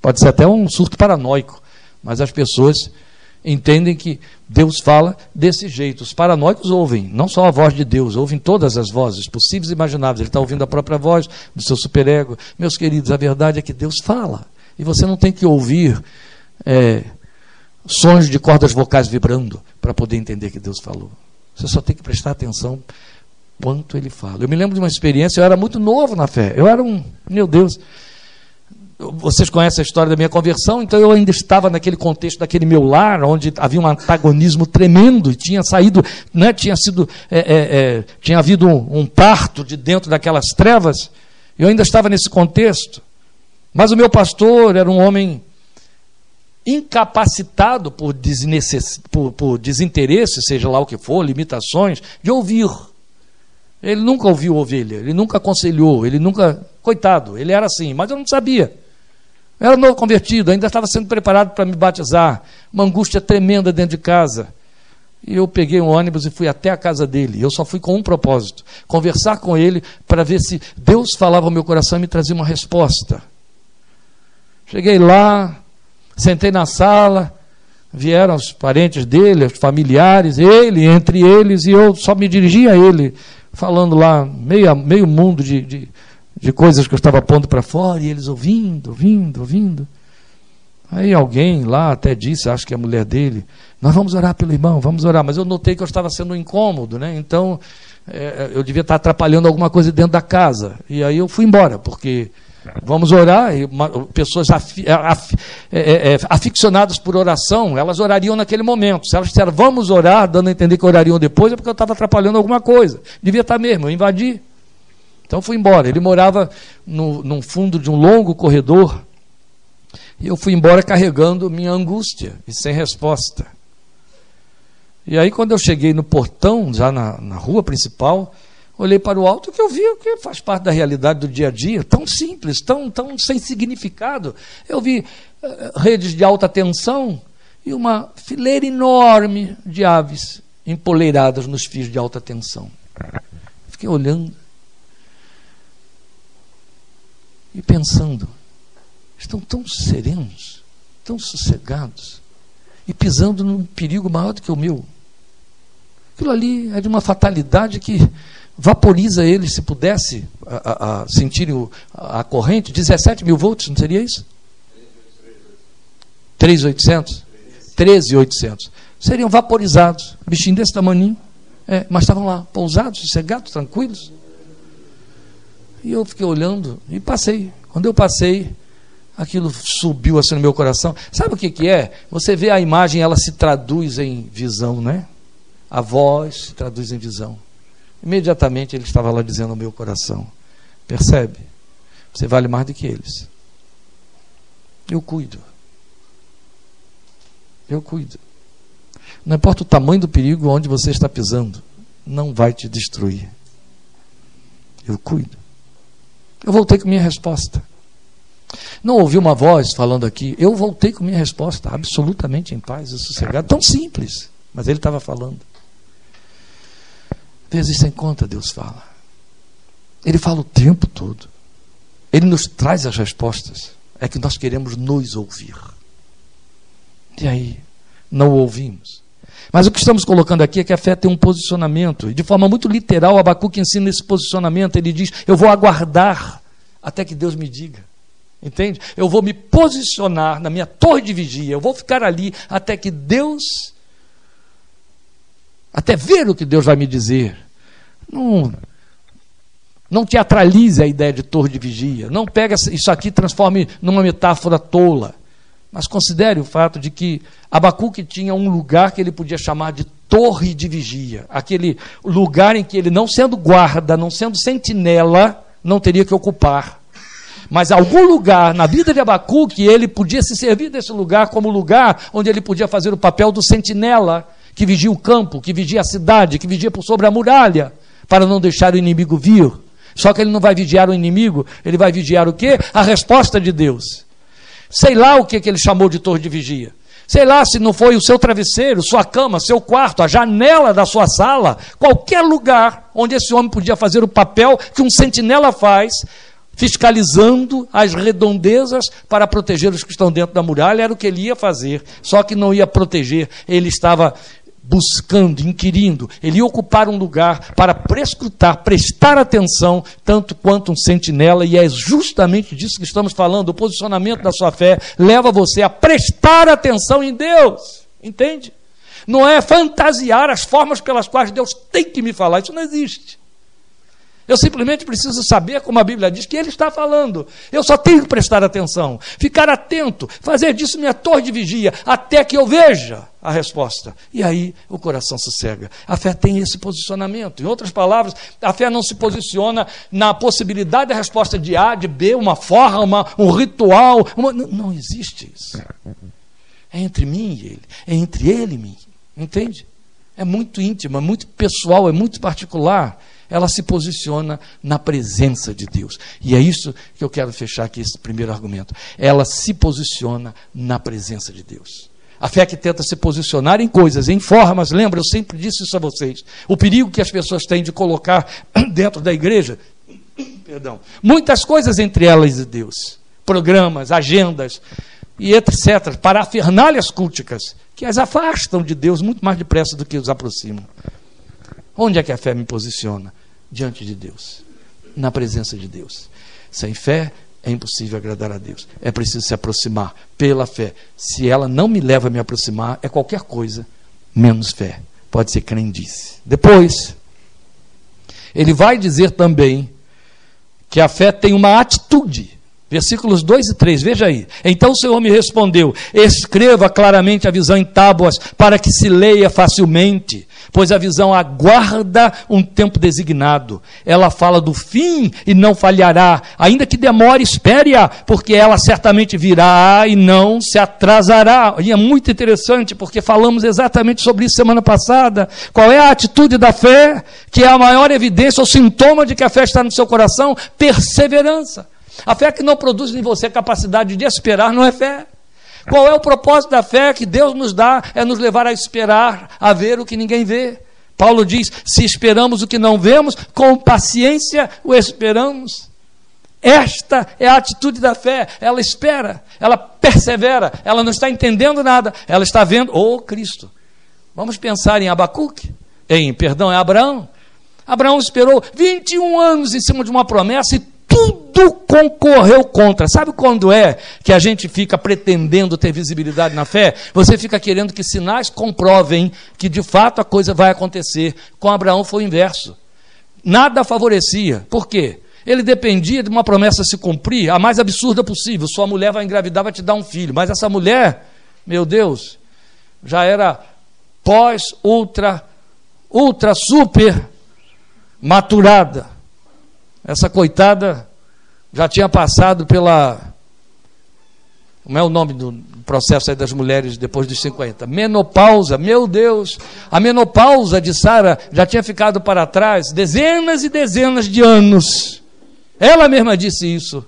Pode ser até um surto paranoico, mas as pessoas entendem que Deus fala desse jeito. Os paranoicos ouvem não só a voz de Deus, ouvem todas as vozes possíveis e imagináveis. Ele está ouvindo a própria voz do seu superego. Meus queridos, a verdade é que Deus fala. E você não tem que ouvir é, sons de cordas vocais vibrando para poder entender que Deus falou. Você só tem que prestar atenção quanto ele fala. Eu me lembro de uma experiência, eu era muito novo na fé. Eu era um, meu Deus, vocês conhecem a história da minha conversão, então eu ainda estava naquele contexto daquele meu lar, onde havia um antagonismo tremendo, tinha saído, né, tinha sido, é, é, é, tinha havido um, um parto de dentro daquelas trevas, eu ainda estava nesse contexto. Mas o meu pastor era um homem incapacitado por, por, por desinteresse, seja lá o que for, limitações, de ouvir. Ele nunca ouviu ovelha, ele nunca aconselhou, ele nunca. Coitado, ele era assim, mas eu não sabia. Eu era novo convertido, ainda estava sendo preparado para me batizar. Uma angústia tremenda dentro de casa. E eu peguei um ônibus e fui até a casa dele. Eu só fui com um propósito: conversar com ele para ver se Deus falava ao meu coração e me trazia uma resposta. Cheguei lá, sentei na sala, vieram os parentes dele, os familiares, ele, entre eles, e eu só me dirigi a ele, falando lá meio, meio mundo de, de, de coisas que eu estava pondo para fora, e eles ouvindo, ouvindo, ouvindo. Aí alguém lá até disse, acho que é a mulher dele, nós vamos orar pelo irmão, vamos orar. Mas eu notei que eu estava sendo incômodo, né? Então é, eu devia estar atrapalhando alguma coisa dentro da casa. E aí eu fui embora, porque Vamos orar. pessoas afi, af, é, é, é, aficionadas por oração, elas orariam naquele momento. Se elas disseram, vamos orar, dando a entender que orariam depois, é porque eu estava atrapalhando alguma coisa. Devia estar mesmo, eu invadi. Então fui embora. Ele morava no, no fundo de um longo corredor. E eu fui embora carregando minha angústia e sem resposta. E aí, quando eu cheguei no portão, já na, na rua principal, olhei para o alto que eu vi o que faz parte da realidade do dia a dia, tão simples, tão, tão sem significado. Eu vi uh, redes de alta tensão e uma fileira enorme de aves empoleiradas nos fios de alta tensão. Fiquei olhando e pensando, estão tão serenos, tão sossegados e pisando num perigo maior do que o meu. Aquilo ali é de uma fatalidade que vaporiza eles, se pudesse a, a, a o, a, a corrente, 17 mil volts, não seria isso? 3.800? 13.800. Seriam vaporizados, bichinho desse tamanho, é, mas estavam lá, pousados, sossegados, tranquilos. E eu fiquei olhando e passei. Quando eu passei, aquilo subiu assim no meu coração. Sabe o que, que é? Você vê a imagem, ela se traduz em visão, né? A voz se traduz em visão. Imediatamente ele estava lá dizendo ao meu coração: Percebe? Você vale mais do que eles. Eu cuido. Eu cuido. Não importa o tamanho do perigo onde você está pisando, não vai te destruir. Eu cuido. Eu voltei com minha resposta. Não ouvi uma voz falando aqui. Eu voltei com minha resposta, absolutamente em paz e sossegado. Tão simples, mas ele estava falando. Vezes sem conta, Deus fala. Ele fala o tempo todo. Ele nos traz as respostas. É que nós queremos nos ouvir. E aí, não o ouvimos. Mas o que estamos colocando aqui é que a fé tem um posicionamento. E de forma muito literal, Abacuque ensina esse posicionamento. Ele diz: Eu vou aguardar até que Deus me diga. Entende? Eu vou me posicionar na minha torre de vigia. Eu vou ficar ali até que Deus até ver o que Deus vai me dizer. Não, não teatralize a ideia de torre de vigia. Não pega isso aqui e transforme numa metáfora tola. Mas considere o fato de que Abacuque tinha um lugar que ele podia chamar de torre de vigia. Aquele lugar em que ele, não sendo guarda, não sendo sentinela, não teria que ocupar. Mas algum lugar na vida de Abacuque, ele podia se servir desse lugar como lugar onde ele podia fazer o papel do sentinela que vigia o campo, que vigia a cidade, que vigia por sobre a muralha, para não deixar o inimigo vir. Só que ele não vai vigiar o inimigo, ele vai vigiar o quê? A resposta de Deus. Sei lá o que, que ele chamou de torre de vigia. Sei lá se não foi o seu travesseiro, sua cama, seu quarto, a janela da sua sala, qualquer lugar onde esse homem podia fazer o papel que um sentinela faz, fiscalizando as redondezas para proteger os que estão dentro da muralha, era o que ele ia fazer, só que não ia proteger, ele estava buscando, inquirindo, ele ia ocupar um lugar para prescrutar, prestar atenção, tanto quanto um sentinela, e é justamente disso que estamos falando. O posicionamento da sua fé leva você a prestar atenção em Deus, entende? Não é fantasiar as formas pelas quais Deus tem que me falar, isso não existe. Eu simplesmente preciso saber, como a Bíblia diz, que Ele está falando. Eu só tenho que prestar atenção, ficar atento, fazer disso minha torre de vigia, até que eu veja a resposta. E aí o coração sossega. A fé tem esse posicionamento. Em outras palavras, a fé não se posiciona na possibilidade da resposta de A, de B, uma forma, um ritual. Uma... Não, não existe isso. É entre mim e Ele. É entre Ele e mim. Entende? É muito íntimo, é muito pessoal, é muito particular ela se posiciona na presença de Deus. E é isso que eu quero fechar aqui, esse primeiro argumento. Ela se posiciona na presença de Deus. A fé que tenta se posicionar em coisas, em formas, lembra, eu sempre disse isso a vocês. O perigo que as pessoas têm de colocar dentro da igreja, perdão, muitas coisas entre elas e Deus, programas, agendas e etc., parafernálias culticas, que as afastam de Deus muito mais depressa do que os aproximam. Onde é que a fé me posiciona? Diante de Deus, na presença de Deus. Sem fé é impossível agradar a Deus. É preciso se aproximar pela fé. Se ela não me leva a me aproximar, é qualquer coisa menos fé. Pode ser crendice. Depois, ele vai dizer também que a fé tem uma atitude. Versículos 2 e 3, veja aí. Então o Senhor me respondeu: Escreva claramente a visão em tábuas, para que se leia facilmente pois a visão aguarda um tempo designado. Ela fala do fim e não falhará, ainda que demore, espere-a, porque ela certamente virá e não se atrasará. E é muito interessante, porque falamos exatamente sobre isso semana passada. Qual é a atitude da fé, que é a maior evidência ou sintoma de que a fé está no seu coração? Perseverança. A fé que não produz em você capacidade de esperar não é fé. Qual é o propósito da fé que Deus nos dá? É nos levar a esperar, a ver o que ninguém vê. Paulo diz: se esperamos o que não vemos, com paciência o esperamos. Esta é a atitude da fé. Ela espera, ela persevera, ela não está entendendo nada, ela está vendo, oh Cristo. Vamos pensar em Abacuque, em, perdão, é Abraão. Abraão esperou 21 anos em cima de uma promessa e tudo concorreu contra. Sabe quando é que a gente fica pretendendo ter visibilidade na fé? Você fica querendo que sinais comprovem que de fato a coisa vai acontecer. Com Abraão foi o inverso. Nada favorecia. Por quê? Ele dependia de uma promessa se cumprir, a mais absurda possível. Sua mulher vai engravidar, vai te dar um filho. Mas essa mulher, meu Deus, já era pós, ultra, ultra, super maturada essa coitada já tinha passado pela. Como é o nome do processo das mulheres depois dos 50? Menopausa, meu Deus! A menopausa de Sara já tinha ficado para trás dezenas e dezenas de anos. Ela mesma disse isso.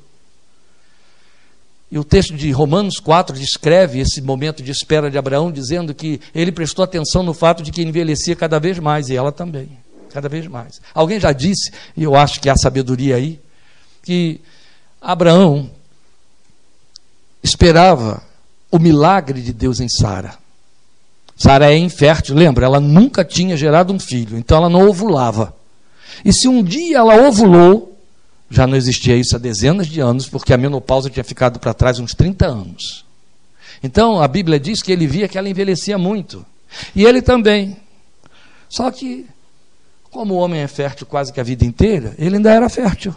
E o texto de Romanos 4 descreve esse momento de espera de Abraão, dizendo que ele prestou atenção no fato de que envelhecia cada vez mais, e ela também cada vez mais. Alguém já disse, e eu acho que há sabedoria aí, que Abraão esperava o milagre de Deus em Sara. Sara é infértil, lembra? Ela nunca tinha gerado um filho, então ela não ovulava. E se um dia ela ovulou, já não existia isso há dezenas de anos, porque a menopausa tinha ficado para trás uns 30 anos. Então a Bíblia diz que ele via que ela envelhecia muito. E ele também. Só que como o homem é fértil quase que a vida inteira, ele ainda era fértil.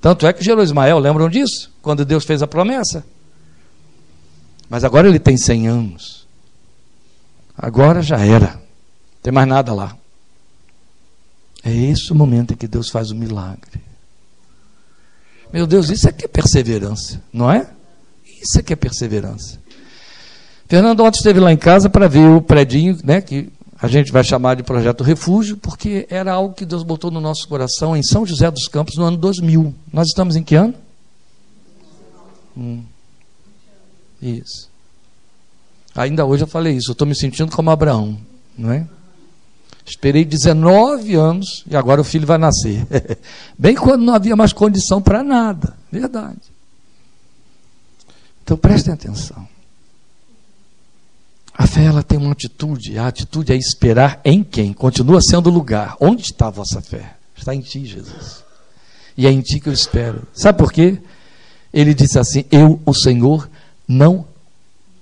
Tanto é que gerou Ismael, lembram disso? Quando Deus fez a promessa. Mas agora ele tem 100 anos. Agora já era. Não tem mais nada lá. É esse o momento em que Deus faz o milagre. Meu Deus, isso é que é perseverança, não é? Isso é que é perseverança. Fernando ontem esteve lá em casa para ver o predinho, né, que a gente vai chamar de Projeto Refúgio, porque era algo que Deus botou no nosso coração em São José dos Campos no ano 2000. Nós estamos em que ano? Hum. Isso. Ainda hoje eu falei isso, eu estou me sentindo como Abraão, não é? Esperei 19 anos e agora o filho vai nascer. Bem quando não havia mais condição para nada, verdade. Então prestem atenção. A fé ela tem uma atitude, a atitude é esperar em quem? Continua sendo o lugar. Onde está a vossa fé? Está em ti, Jesus. E é em ti que eu espero. Sabe por quê? Ele disse assim: Eu, o Senhor, não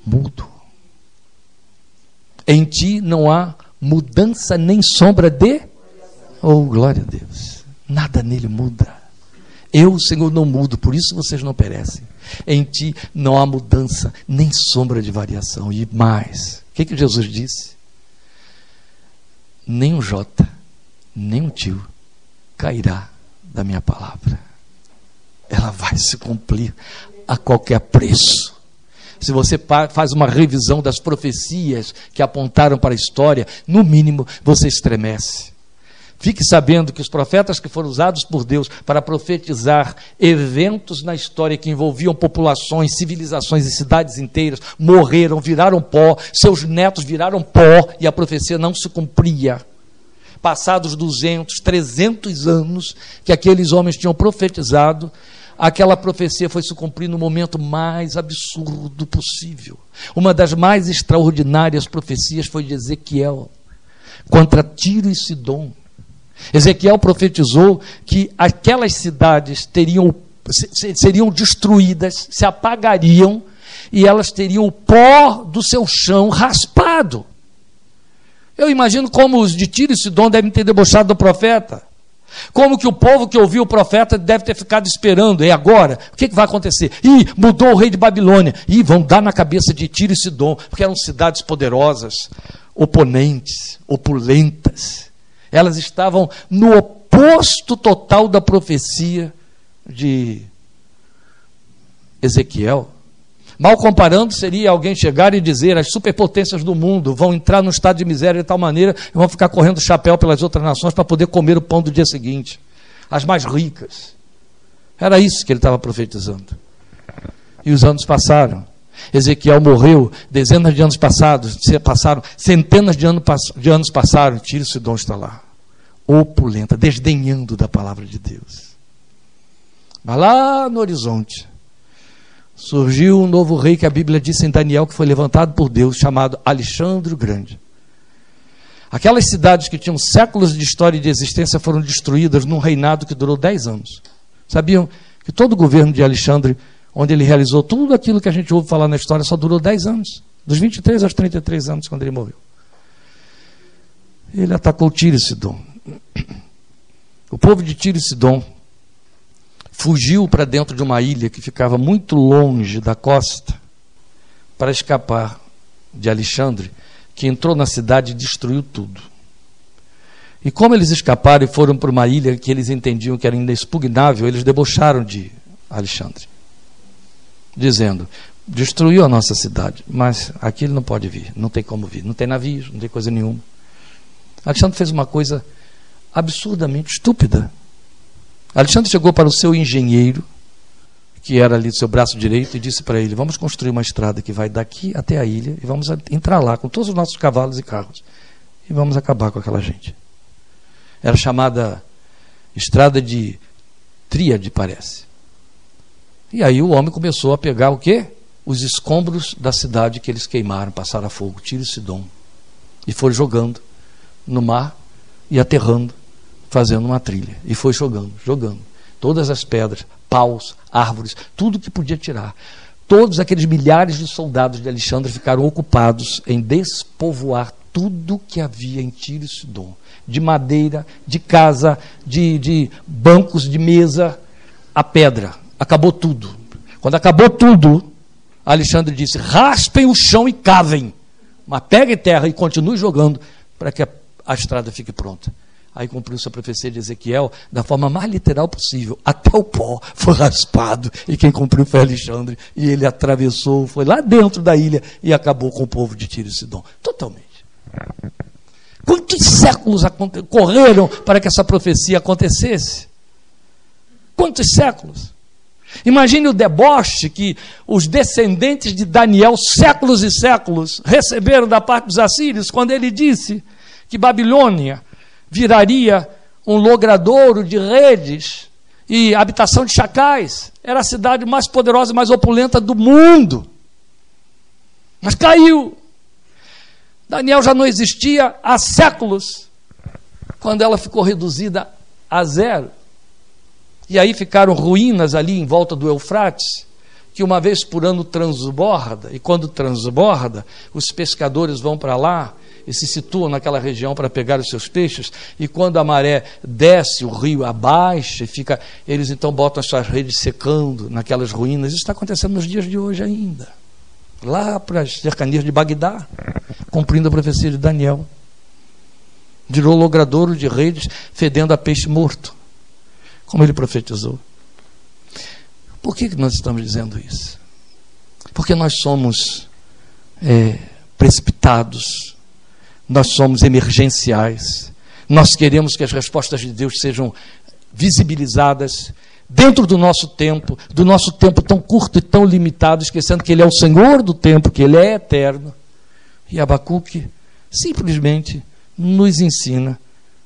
mudo. Em ti não há mudança nem sombra de. Oh, glória a Deus. nada nele muda. Eu, Senhor, não mudo, por isso vocês não perecem. Em ti não há mudança, nem sombra de variação. E mais, o que, que Jesus disse? Nem um jota, nem um tio cairá da minha palavra. Ela vai se cumprir a qualquer preço. Se você faz uma revisão das profecias que apontaram para a história, no mínimo você estremece. Fique sabendo que os profetas que foram usados por Deus para profetizar eventos na história que envolviam populações, civilizações e cidades inteiras morreram, viraram pó, seus netos viraram pó e a profecia não se cumpria. Passados 200, 300 anos que aqueles homens tinham profetizado, aquela profecia foi se cumprir no momento mais absurdo possível. Uma das mais extraordinárias profecias foi de Ezequiel contra Tiro e Sidom. Ezequiel profetizou que aquelas cidades teriam, seriam destruídas, se apagariam e elas teriam o pó do seu chão raspado. Eu imagino como os de Tiro e Sidom devem ter debochado do profeta. Como que o povo que ouviu o profeta deve ter ficado esperando, e agora? O que, que vai acontecer? Ih, mudou o rei de Babilônia. Ih, vão dar na cabeça de Tiro e Sidom, porque eram cidades poderosas, oponentes, opulentas. Elas estavam no oposto total da profecia de Ezequiel. Mal comparando, seria alguém chegar e dizer: as superpotências do mundo vão entrar num estado de miséria de tal maneira que vão ficar correndo chapéu pelas outras nações para poder comer o pão do dia seguinte. As mais ricas. Era isso que ele estava profetizando. E os anos passaram. Ezequiel morreu, dezenas de anos passados, passaram, centenas de, ano, de anos passaram, Tiro Sidom está lá. Opulenta, desdenhando da palavra de Deus. Mas lá no horizonte, surgiu um novo rei que a Bíblia disse em Daniel que foi levantado por Deus, chamado Alexandre o Grande. Aquelas cidades que tinham séculos de história e de existência foram destruídas num reinado que durou dez anos. Sabiam que todo o governo de Alexandre onde ele realizou tudo aquilo que a gente ouve falar na história, só durou 10 anos. Dos 23 aos 33 anos, quando ele morreu. Ele atacou Tiro e Sidom. O povo de Tiro e Sidom fugiu para dentro de uma ilha que ficava muito longe da costa para escapar de Alexandre, que entrou na cidade e destruiu tudo. E como eles escaparam e foram para uma ilha que eles entendiam que era inexpugnável, eles debocharam de Alexandre dizendo: destruiu a nossa cidade, mas aqui ele não pode vir, não tem como vir, não tem navios, não tem coisa nenhuma. Alexandre fez uma coisa absurdamente estúpida. Alexandre chegou para o seu engenheiro, que era ali do seu braço direito, e disse para ele: Vamos construir uma estrada que vai daqui até a ilha e vamos entrar lá com todos os nossos cavalos e carros e vamos acabar com aquela gente. Era chamada estrada de Tríade, parece. E aí o homem começou a pegar o quê? Os escombros da cidade que eles queimaram, passaram a fogo, Tiro e Sidom. E foi jogando no mar e aterrando, fazendo uma trilha. E foi jogando, jogando. Todas as pedras, paus, árvores, tudo que podia tirar. Todos aqueles milhares de soldados de Alexandre ficaram ocupados em despovoar tudo que havia em Tiro e Sidom. De madeira, de casa, de, de bancos de mesa, a pedra acabou tudo. Quando acabou tudo, Alexandre disse: raspem o chão e cavem, mas peguem terra e continue jogando para que a, a estrada fique pronta. Aí cumpriu-se a profecia de Ezequiel da forma mais literal possível. Até o pó foi raspado. E quem cumpriu foi Alexandre. E ele atravessou, foi lá dentro da ilha e acabou com o povo de Tiro e Sidom. Totalmente. Quantos séculos correram para que essa profecia acontecesse? Quantos séculos? Imagine o deboche que os descendentes de Daniel, séculos e séculos, receberam da parte dos assírios, quando ele disse que Babilônia viraria um logradouro de redes e habitação de chacais. Era a cidade mais poderosa e mais opulenta do mundo. Mas caiu. Daniel já não existia há séculos, quando ela ficou reduzida a zero. E aí ficaram ruínas ali em volta do Eufrates, que uma vez por ano transborda, e quando transborda, os pescadores vão para lá e se situam naquela região para pegar os seus peixes, e quando a maré desce, o rio abaixa, e fica, eles então botam as suas redes secando naquelas ruínas. Isso está acontecendo nos dias de hoje ainda. Lá para as cercanias de Bagdá, cumprindo a profecia de Daniel. Virou logradouro de redes, fedendo a peixe morto, como ele profetizou. Por que nós estamos dizendo isso? Porque nós somos é, precipitados, nós somos emergenciais, nós queremos que as respostas de Deus sejam visibilizadas dentro do nosso tempo, do nosso tempo tão curto e tão limitado, esquecendo que Ele é o Senhor do tempo, que Ele é eterno. E Abacuque simplesmente nos ensina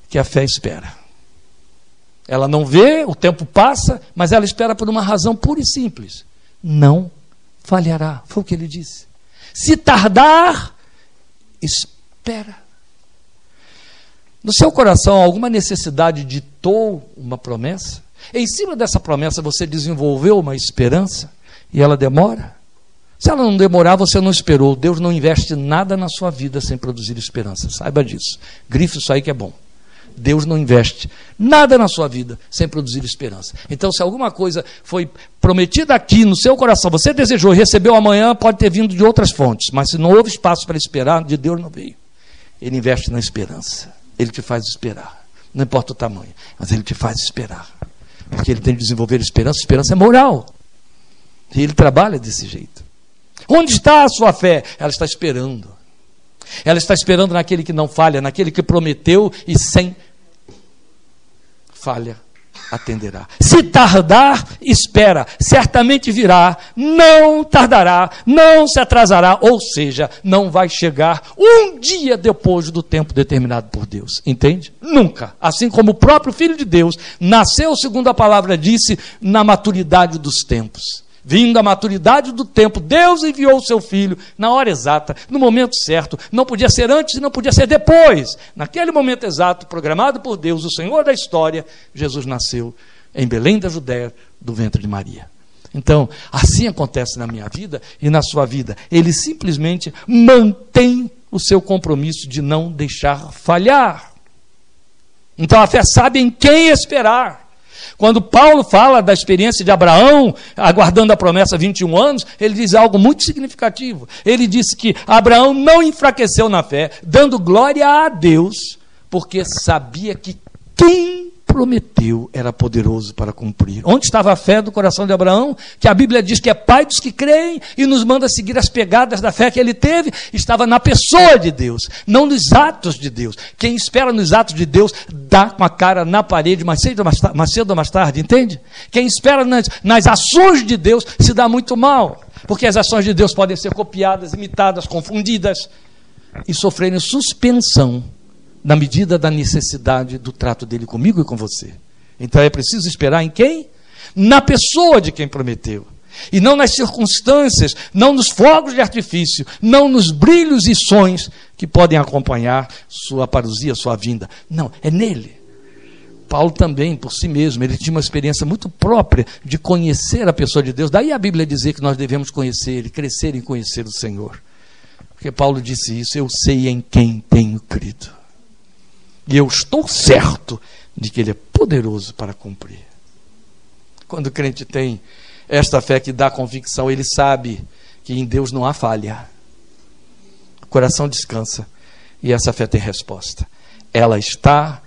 que a fé espera. Ela não vê, o tempo passa, mas ela espera por uma razão pura e simples. Não falhará. Foi o que ele disse. Se tardar, espera. No seu coração, alguma necessidade ditou uma promessa? Em cima dessa promessa, você desenvolveu uma esperança e ela demora? Se ela não demorar, você não esperou. Deus não investe nada na sua vida sem produzir esperança. Saiba disso. Grife isso aí que é bom. Deus não investe nada na sua vida sem produzir esperança. Então, se alguma coisa foi prometida aqui no seu coração, você desejou e recebeu amanhã, pode ter vindo de outras fontes, mas se não houve espaço para esperar, de Deus não veio. Ele investe na esperança. Ele te faz esperar. Não importa o tamanho, mas ele te faz esperar. Porque ele tem de desenvolver esperança. Esperança é moral. E ele trabalha desse jeito. Onde está a sua fé? Ela está esperando. Ela está esperando naquele que não falha, naquele que prometeu e sem falha atenderá. Se tardar, espera, certamente virá, não tardará, não se atrasará, ou seja, não vai chegar um dia depois do tempo determinado por Deus. Entende? Nunca. Assim como o próprio Filho de Deus nasceu, segundo a palavra disse, na maturidade dos tempos. Vindo a maturidade do tempo, Deus enviou o seu filho na hora exata, no momento certo. Não podia ser antes e não podia ser depois. Naquele momento exato, programado por Deus, o Senhor da história, Jesus nasceu em Belém da Judéia, do ventre de Maria. Então, assim acontece na minha vida e na sua vida. Ele simplesmente mantém o seu compromisso de não deixar falhar. Então a fé sabe em quem esperar. Quando Paulo fala da experiência de Abraão, aguardando a promessa 21 anos, ele diz algo muito significativo. Ele disse que Abraão não enfraqueceu na fé, dando glória a Deus, porque sabia que quem prometeu era poderoso para cumprir. Onde estava a fé do coração de Abraão? Que a Bíblia diz que é pai dos que creem e nos manda seguir as pegadas da fé que ele teve. Estava na pessoa de Deus, não nos atos de Deus. Quem espera nos atos de Deus dá com a cara na parede mais cedo mais, mais, cedo ou mais tarde, entende? Quem espera nas, nas ações de Deus se dá muito mal. Porque as ações de Deus podem ser copiadas, imitadas, confundidas e sofrerem suspensão na medida da necessidade do trato dele comigo e com você. Então é preciso esperar em quem? Na pessoa de quem prometeu. E não nas circunstâncias, não nos fogos de artifício, não nos brilhos e sons que podem acompanhar sua parousia, sua vinda. Não, é nele. Paulo também, por si mesmo, ele tinha uma experiência muito própria de conhecer a pessoa de Deus. Daí a Bíblia dizer que nós devemos conhecer Ele, crescer em conhecer o Senhor. Porque Paulo disse isso, eu sei em quem tenho crido. E eu estou certo de que Ele é poderoso para cumprir. Quando o crente tem esta fé que dá convicção, ele sabe que em Deus não há falha. O coração descansa e essa fé tem resposta. Ela está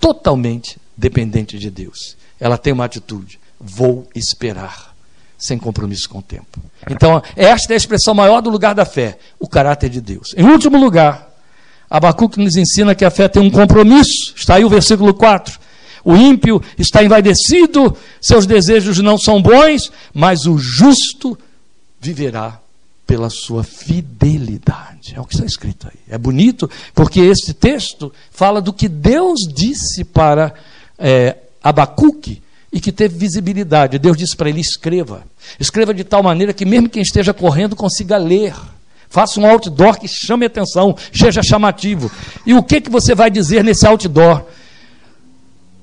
totalmente dependente de Deus. Ela tem uma atitude: vou esperar, sem compromisso com o tempo. Então, esta é a expressão maior do lugar da fé, o caráter de Deus. Em último lugar, Abacuque nos ensina que a fé tem um compromisso. Está aí o versículo 4. O ímpio está envaidecido, seus desejos não são bons, mas o justo viverá pela sua fidelidade. É o que está escrito aí. É bonito, porque esse texto fala do que Deus disse para é, Abacuque e que teve visibilidade. Deus disse para ele: escreva. Escreva de tal maneira que, mesmo quem esteja correndo, consiga ler. Faça um outdoor que chame atenção, seja chamativo. E o que, que você vai dizer nesse outdoor?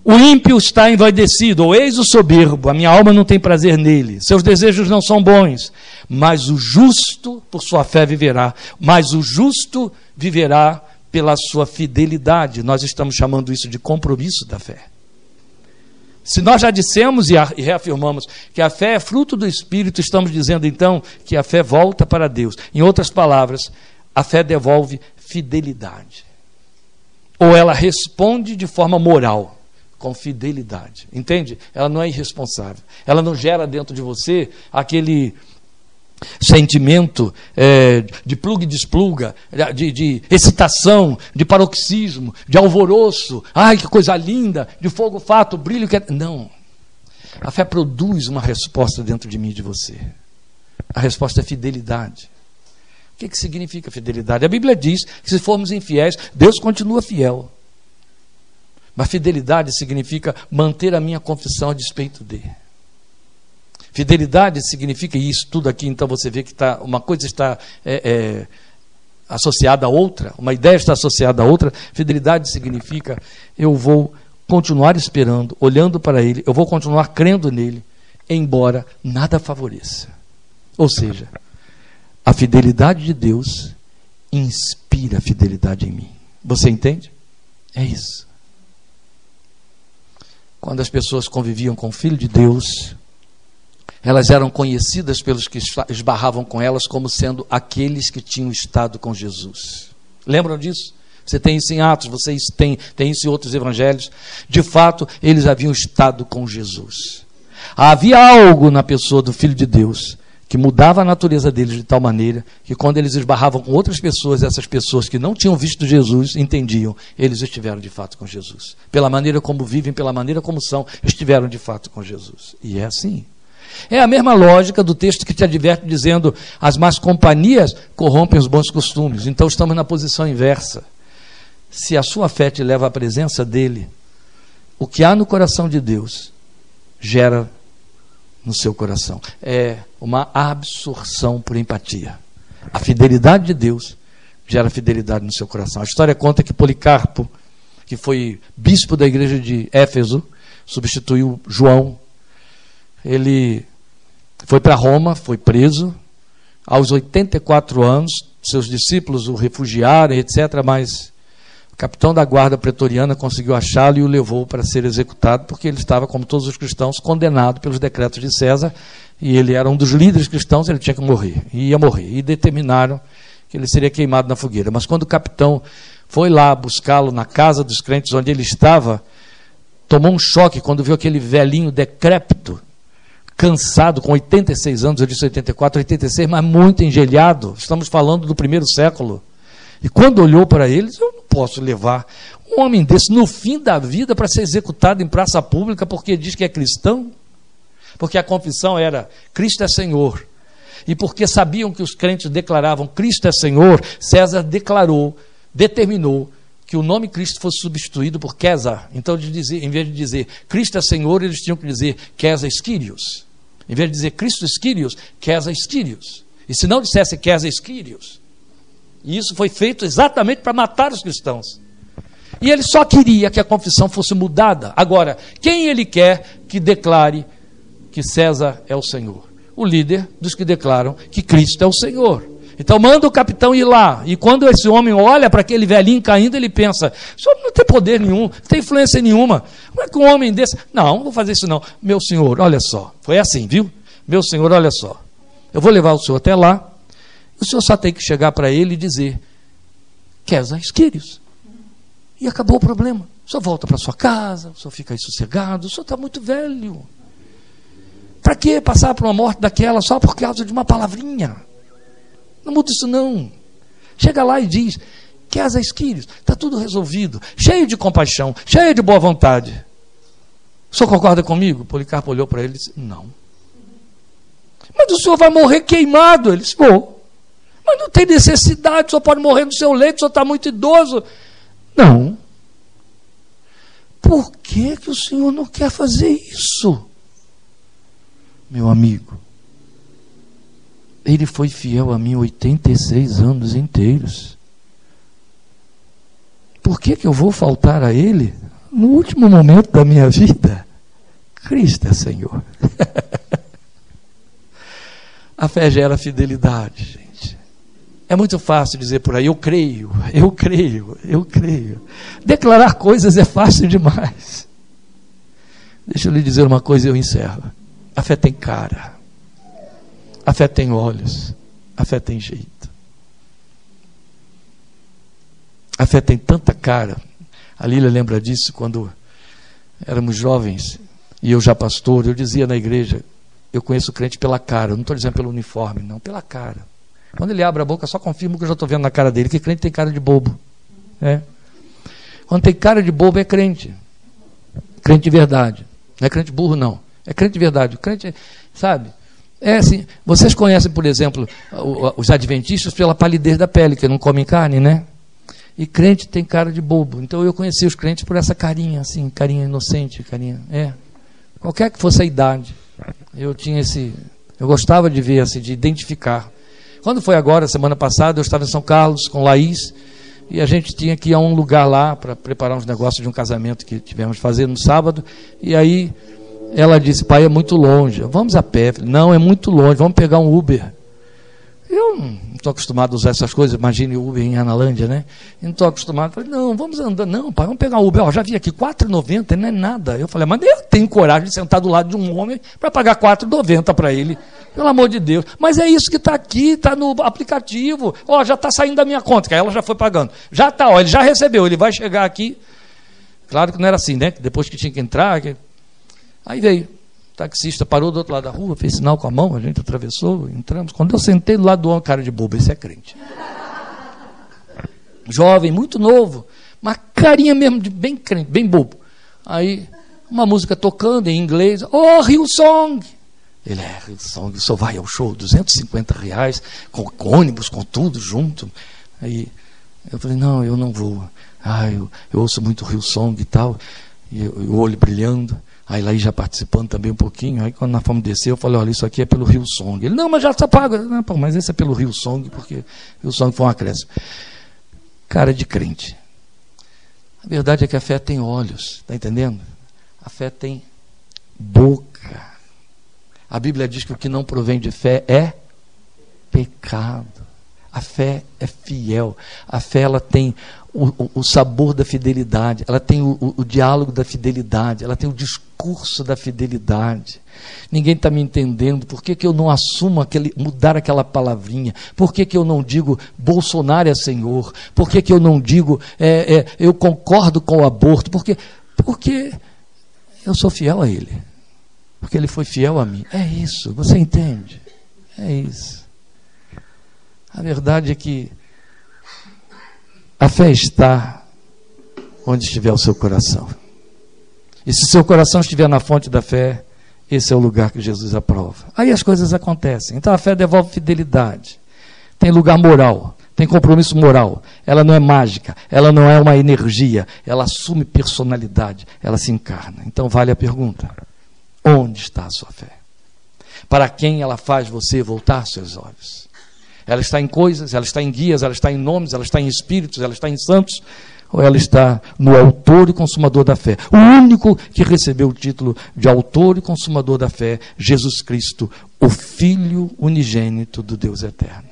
O ímpio está envaidecido, ou eis o soberbo, a minha alma não tem prazer nele, seus desejos não são bons, mas o justo por sua fé viverá, mas o justo viverá pela sua fidelidade. Nós estamos chamando isso de compromisso da fé. Se nós já dissemos e reafirmamos que a fé é fruto do Espírito, estamos dizendo então que a fé volta para Deus. Em outras palavras, a fé devolve fidelidade. Ou ela responde de forma moral com fidelidade. Entende? Ela não é irresponsável. Ela não gera dentro de você aquele sentimento é, de pluga e despluga, de, de, excitação, de paroxismo, de alvoroço. Ai, que coisa linda! De fogo fato, brilho. Que... É- não. A fé produz uma resposta dentro de mim e de você. A resposta é fidelidade. O que, que significa fidelidade? A Bíblia diz que se formos infiéis, Deus continua fiel. Mas fidelidade significa manter a minha confissão a despeito dele. Fidelidade significa isso tudo aqui, então você vê que tá, uma coisa está é, é, associada a outra, uma ideia está associada a outra. Fidelidade significa eu vou continuar esperando, olhando para Ele, eu vou continuar crendo nele, embora nada favoreça. Ou seja, a fidelidade de Deus inspira a fidelidade em mim. Você entende? É isso. Quando as pessoas conviviam com o Filho de Deus, elas eram conhecidas pelos que esbarravam com elas como sendo aqueles que tinham estado com Jesus. Lembram disso? Você tem isso em Atos, vocês têm, têm isso em outros evangelhos. De fato, eles haviam estado com Jesus. Havia algo na pessoa do Filho de Deus que mudava a natureza deles de tal maneira que quando eles esbarravam com outras pessoas, essas pessoas que não tinham visto Jesus entendiam, eles estiveram de fato com Jesus. Pela maneira como vivem, pela maneira como são, estiveram de fato com Jesus. E é assim. É a mesma lógica do texto que te adverte dizendo as más companhias corrompem os bons costumes. Então estamos na posição inversa. Se a sua fé te leva à presença dele, o que há no coração de Deus gera no seu coração. É uma absorção por empatia. A fidelidade de Deus gera fidelidade no seu coração. A história conta que Policarpo, que foi bispo da igreja de Éfeso, substituiu João. Ele foi para Roma, foi preso. Aos 84 anos, seus discípulos o refugiaram, etc. Mas capitão da guarda pretoriana conseguiu achá-lo e o levou para ser executado, porque ele estava, como todos os cristãos, condenado pelos decretos de César, e ele era um dos líderes cristãos, ele tinha que morrer, e ia morrer. E determinaram que ele seria queimado na fogueira. Mas quando o capitão foi lá buscá-lo na casa dos crentes onde ele estava, tomou um choque quando viu aquele velhinho decrépito, cansado, com 86 anos, eu disse 84, 86, mas muito engelhado. Estamos falando do primeiro século e quando olhou para eles, eu não posso levar um homem desse no fim da vida para ser executado em praça pública porque diz que é cristão? Porque a confissão era Cristo é Senhor. E porque sabiam que os crentes declaravam Cristo é Senhor, César declarou, determinou que o nome Cristo fosse substituído por César. Então, de dizer, em vez de dizer Cristo é Senhor, eles tinham que dizer César Esquírios. Em vez de dizer Cristo Esquírios, César Esquírios. E se não dissesse César Esquírios, e isso foi feito exatamente para matar os cristãos. E ele só queria que a confissão fosse mudada. Agora, quem ele quer que declare que César é o Senhor? O líder dos que declaram que Cristo é o Senhor. Então manda o capitão ir lá. E quando esse homem olha para aquele velhinho caindo, ele pensa: o senhor não tem poder nenhum, não tem influência nenhuma. Como é que um homem desse. Não, não vou fazer isso não. Meu senhor, olha só. Foi assim, viu? Meu senhor, olha só. Eu vou levar o senhor até lá. O senhor só tem que chegar para ele e dizer: Queres Quírios. E acabou o problema. O senhor volta para sua casa, o senhor fica aí sossegado, o senhor está muito velho. Para que passar por uma morte daquela só por causa de uma palavrinha? Não muda isso não. Chega lá e diz: Queres Quírios. Está tudo resolvido. Cheio de compaixão, cheio de boa vontade. O senhor concorda comigo? Policarpo olhou para ele e disse: Não. Mas o senhor vai morrer queimado. Ele disse: Vou. Mas não tem necessidade, o senhor pode morrer no seu leito, o senhor está muito idoso. Não. Por que, que o senhor não quer fazer isso? Meu amigo, ele foi fiel a mim 86 anos inteiros. Por que, que eu vou faltar a ele? no último momento da minha vida, Cristo é Senhor. a fé gera fidelidade, gente. É muito fácil dizer por aí, eu creio, eu creio, eu creio. Declarar coisas é fácil demais. Deixa eu lhe dizer uma coisa e eu encerro. A fé tem cara. A fé tem olhos. A fé tem jeito. A fé tem tanta cara. A Lília lembra disso quando éramos jovens e eu já pastor. Eu dizia na igreja: eu conheço o crente pela cara. Eu não estou dizendo pelo uniforme, não, pela cara. Quando ele abre a boca, só confirmo que eu já estou vendo na cara dele que crente tem cara de bobo. É. Quando tem cara de bobo, é crente. Crente de verdade. Não é crente burro, não. É crente de verdade. O crente, sabe? É assim. Vocês conhecem, por exemplo, os adventistas pela palidez da pele, que não comem carne, né? E crente tem cara de bobo. Então eu conheci os crentes por essa carinha, assim, carinha inocente, carinha. É. Qualquer que fosse a idade. Eu tinha esse. Eu gostava de ver, assim, de identificar. Quando foi agora, semana passada, eu estava em São Carlos com Laís. E a gente tinha que ir a um lugar lá para preparar uns negócios de um casamento que tivemos fazer no sábado. E aí ela disse: Pai, é muito longe. Vamos a pé. Não, é muito longe. Vamos pegar um Uber. Eu não estou acostumado a usar essas coisas, imagine Uber em Analândia, né? não estou acostumado. Falei, não, vamos andar. Não, pai, vamos pegar um Uber. Ó, já vi aqui, R$ 4,90, não é nada. Eu falei, mas eu tenho coragem de sentar do lado de um homem para pagar R$ 4,90 para ele. Pelo amor de Deus. Mas é isso que está aqui, está no aplicativo. Ó, já está saindo da minha conta, que ela já foi pagando. Já está, ele já recebeu, ele vai chegar aqui. Claro que não era assim, né? Depois que tinha que entrar. Que... Aí veio taxista parou do outro lado da rua, fez sinal com a mão, a gente atravessou, entramos. Quando eu sentei do lado do homem, cara de bobo, esse é crente. Jovem, muito novo, uma carinha mesmo de bem crente, bem bobo. Aí, uma música tocando em inglês, oh, Rio Song. Ele é, Rio Song, o senhor vai ao show, 250 reais, com, com ônibus, com tudo junto. Aí, eu falei, não, eu não vou. Ah, eu, eu ouço muito Rio Song e tal, e o olho brilhando. Aí lá já participando também um pouquinho. Aí quando nós fomos descer, eu falei, olha, isso aqui é pelo Rio Song. Ele, não, mas já está pago. Não, pô, mas esse é pelo Rio Song, porque Rio Song foi um acréscimo. Cara de crente. A verdade é que a fé tem olhos, está entendendo? A fé tem boca. A Bíblia diz que o que não provém de fé é pecado. A fé é fiel. A fé ela tem o, o, o sabor da fidelidade, ela tem o, o, diálogo da fidelidade, ela tem o discurso da fidelidade. Ninguém está me entendendo. Por que, que eu não assumo aquele, mudar aquela palavrinha? Por que, que eu não digo Bolsonaro é Senhor? Por que, que eu não digo é, é, eu concordo com o aborto? Porque, porque eu sou fiel a Ele. Porque Ele foi fiel a mim. É isso, você entende? É isso. A verdade é que a fé está onde estiver o seu coração. E se seu coração estiver na fonte da fé, esse é o lugar que Jesus aprova. Aí as coisas acontecem. Então a fé devolve fidelidade. Tem lugar moral, tem compromisso moral. Ela não é mágica, ela não é uma energia, ela assume personalidade, ela se encarna. Então vale a pergunta: onde está a sua fé? Para quem ela faz você voltar seus olhos? Ela está em coisas, ela está em guias, ela está em nomes, ela está em espíritos, ela está em santos, ou ela está no autor e consumador da fé? O único que recebeu o título de autor e consumador da fé, Jesus Cristo, o Filho unigênito do Deus eterno.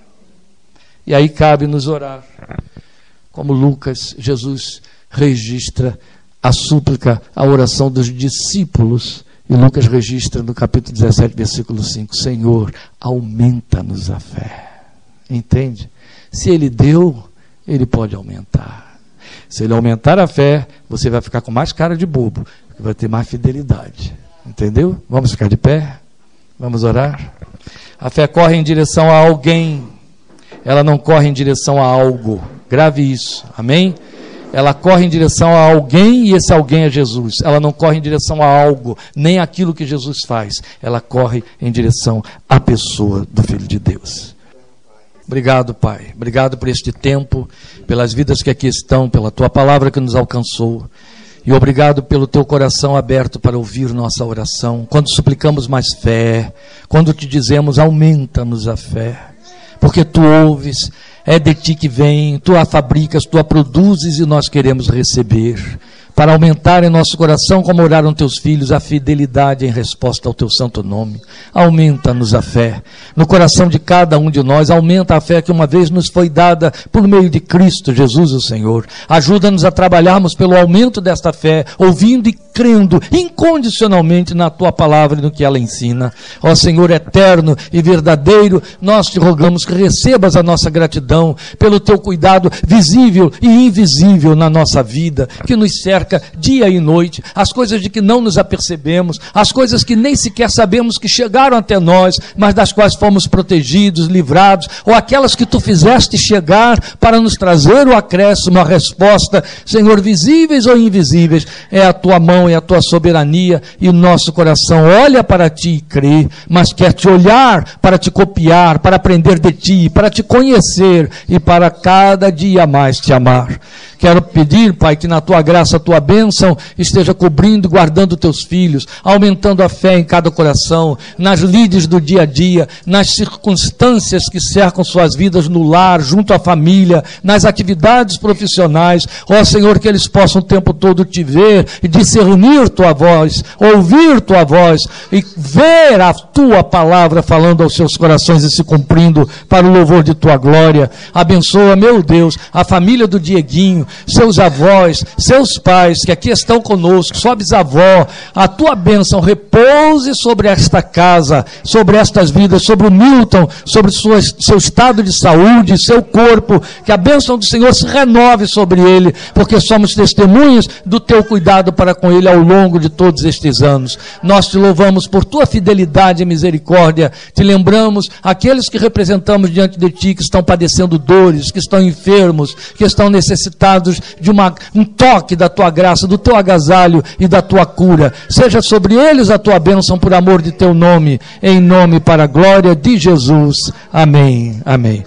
E aí cabe nos orar, como Lucas, Jesus registra a súplica, a oração dos discípulos. E Lucas registra no capítulo 17, versículo 5: Senhor, aumenta-nos a fé. Entende? Se ele deu, ele pode aumentar. Se ele aumentar a fé, você vai ficar com mais cara de bobo, vai ter mais fidelidade. Entendeu? Vamos ficar de pé? Vamos orar? A fé corre em direção a alguém, ela não corre em direção a algo. Grave isso, amém? Ela corre em direção a alguém e esse alguém é Jesus. Ela não corre em direção a algo, nem aquilo que Jesus faz. Ela corre em direção à pessoa do Filho de Deus. Obrigado, Pai. Obrigado por este tempo, pelas vidas que aqui estão, pela tua palavra que nos alcançou. E obrigado pelo teu coração aberto para ouvir nossa oração. Quando suplicamos mais fé, quando te dizemos aumenta-nos a fé, porque tu ouves, é de ti que vem, tu a fabricas, tu a produzes e nós queremos receber. Para aumentar em nosso coração, como oraram teus filhos, a fidelidade em resposta ao teu santo nome. Aumenta-nos a fé. No coração de cada um de nós, aumenta a fé que uma vez nos foi dada por meio de Cristo Jesus, o Senhor. Ajuda-nos a trabalharmos pelo aumento desta fé, ouvindo e crendo incondicionalmente na tua palavra e no que ela ensina. Ó Senhor eterno e verdadeiro, nós te rogamos que recebas a nossa gratidão pelo teu cuidado visível e invisível na nossa vida, que nos cerca dia e noite, as coisas de que não nos apercebemos, as coisas que nem sequer sabemos que chegaram até nós, mas das quais fomos protegidos, livrados, ou aquelas que tu fizeste chegar para nos trazer o acréscimo, a resposta, Senhor, visíveis ou invisíveis, é a tua mão, é a tua soberania e o nosso coração olha para ti e crê, mas quer te olhar para te copiar, para aprender de ti, para te conhecer e para cada dia mais te amar. Quero pedir, Pai, que na tua graça, a tua bênção esteja cobrindo e guardando teus filhos, aumentando a fé em cada coração, nas lides do dia a dia, nas circunstâncias que cercam suas vidas no lar, junto à família, nas atividades profissionais. Ó Senhor, que eles possam o tempo todo te ver e discernir tua voz, ouvir tua voz e ver a tua palavra falando aos seus corações e se cumprindo para o louvor de tua glória. Abençoa, meu Deus, a família do Dieguinho, seus avós, seus pais que aqui estão conosco, sua bisavó, a tua bênção repouse sobre esta casa, sobre estas vidas, sobre o Milton, sobre sua, seu estado de saúde, seu corpo, que a bênção do Senhor se renove sobre ele, porque somos testemunhas do teu cuidado para com ele ao longo de todos estes anos. Nós te louvamos por tua fidelidade e misericórdia, te lembramos aqueles que representamos diante de ti, que estão padecendo dores, que estão enfermos, que estão necessitados de uma, um toque da tua graça, do teu agasalho e da tua cura. Seja sobre eles a tua bênção por amor de teu nome, em nome para a glória de Jesus. Amém. Amém.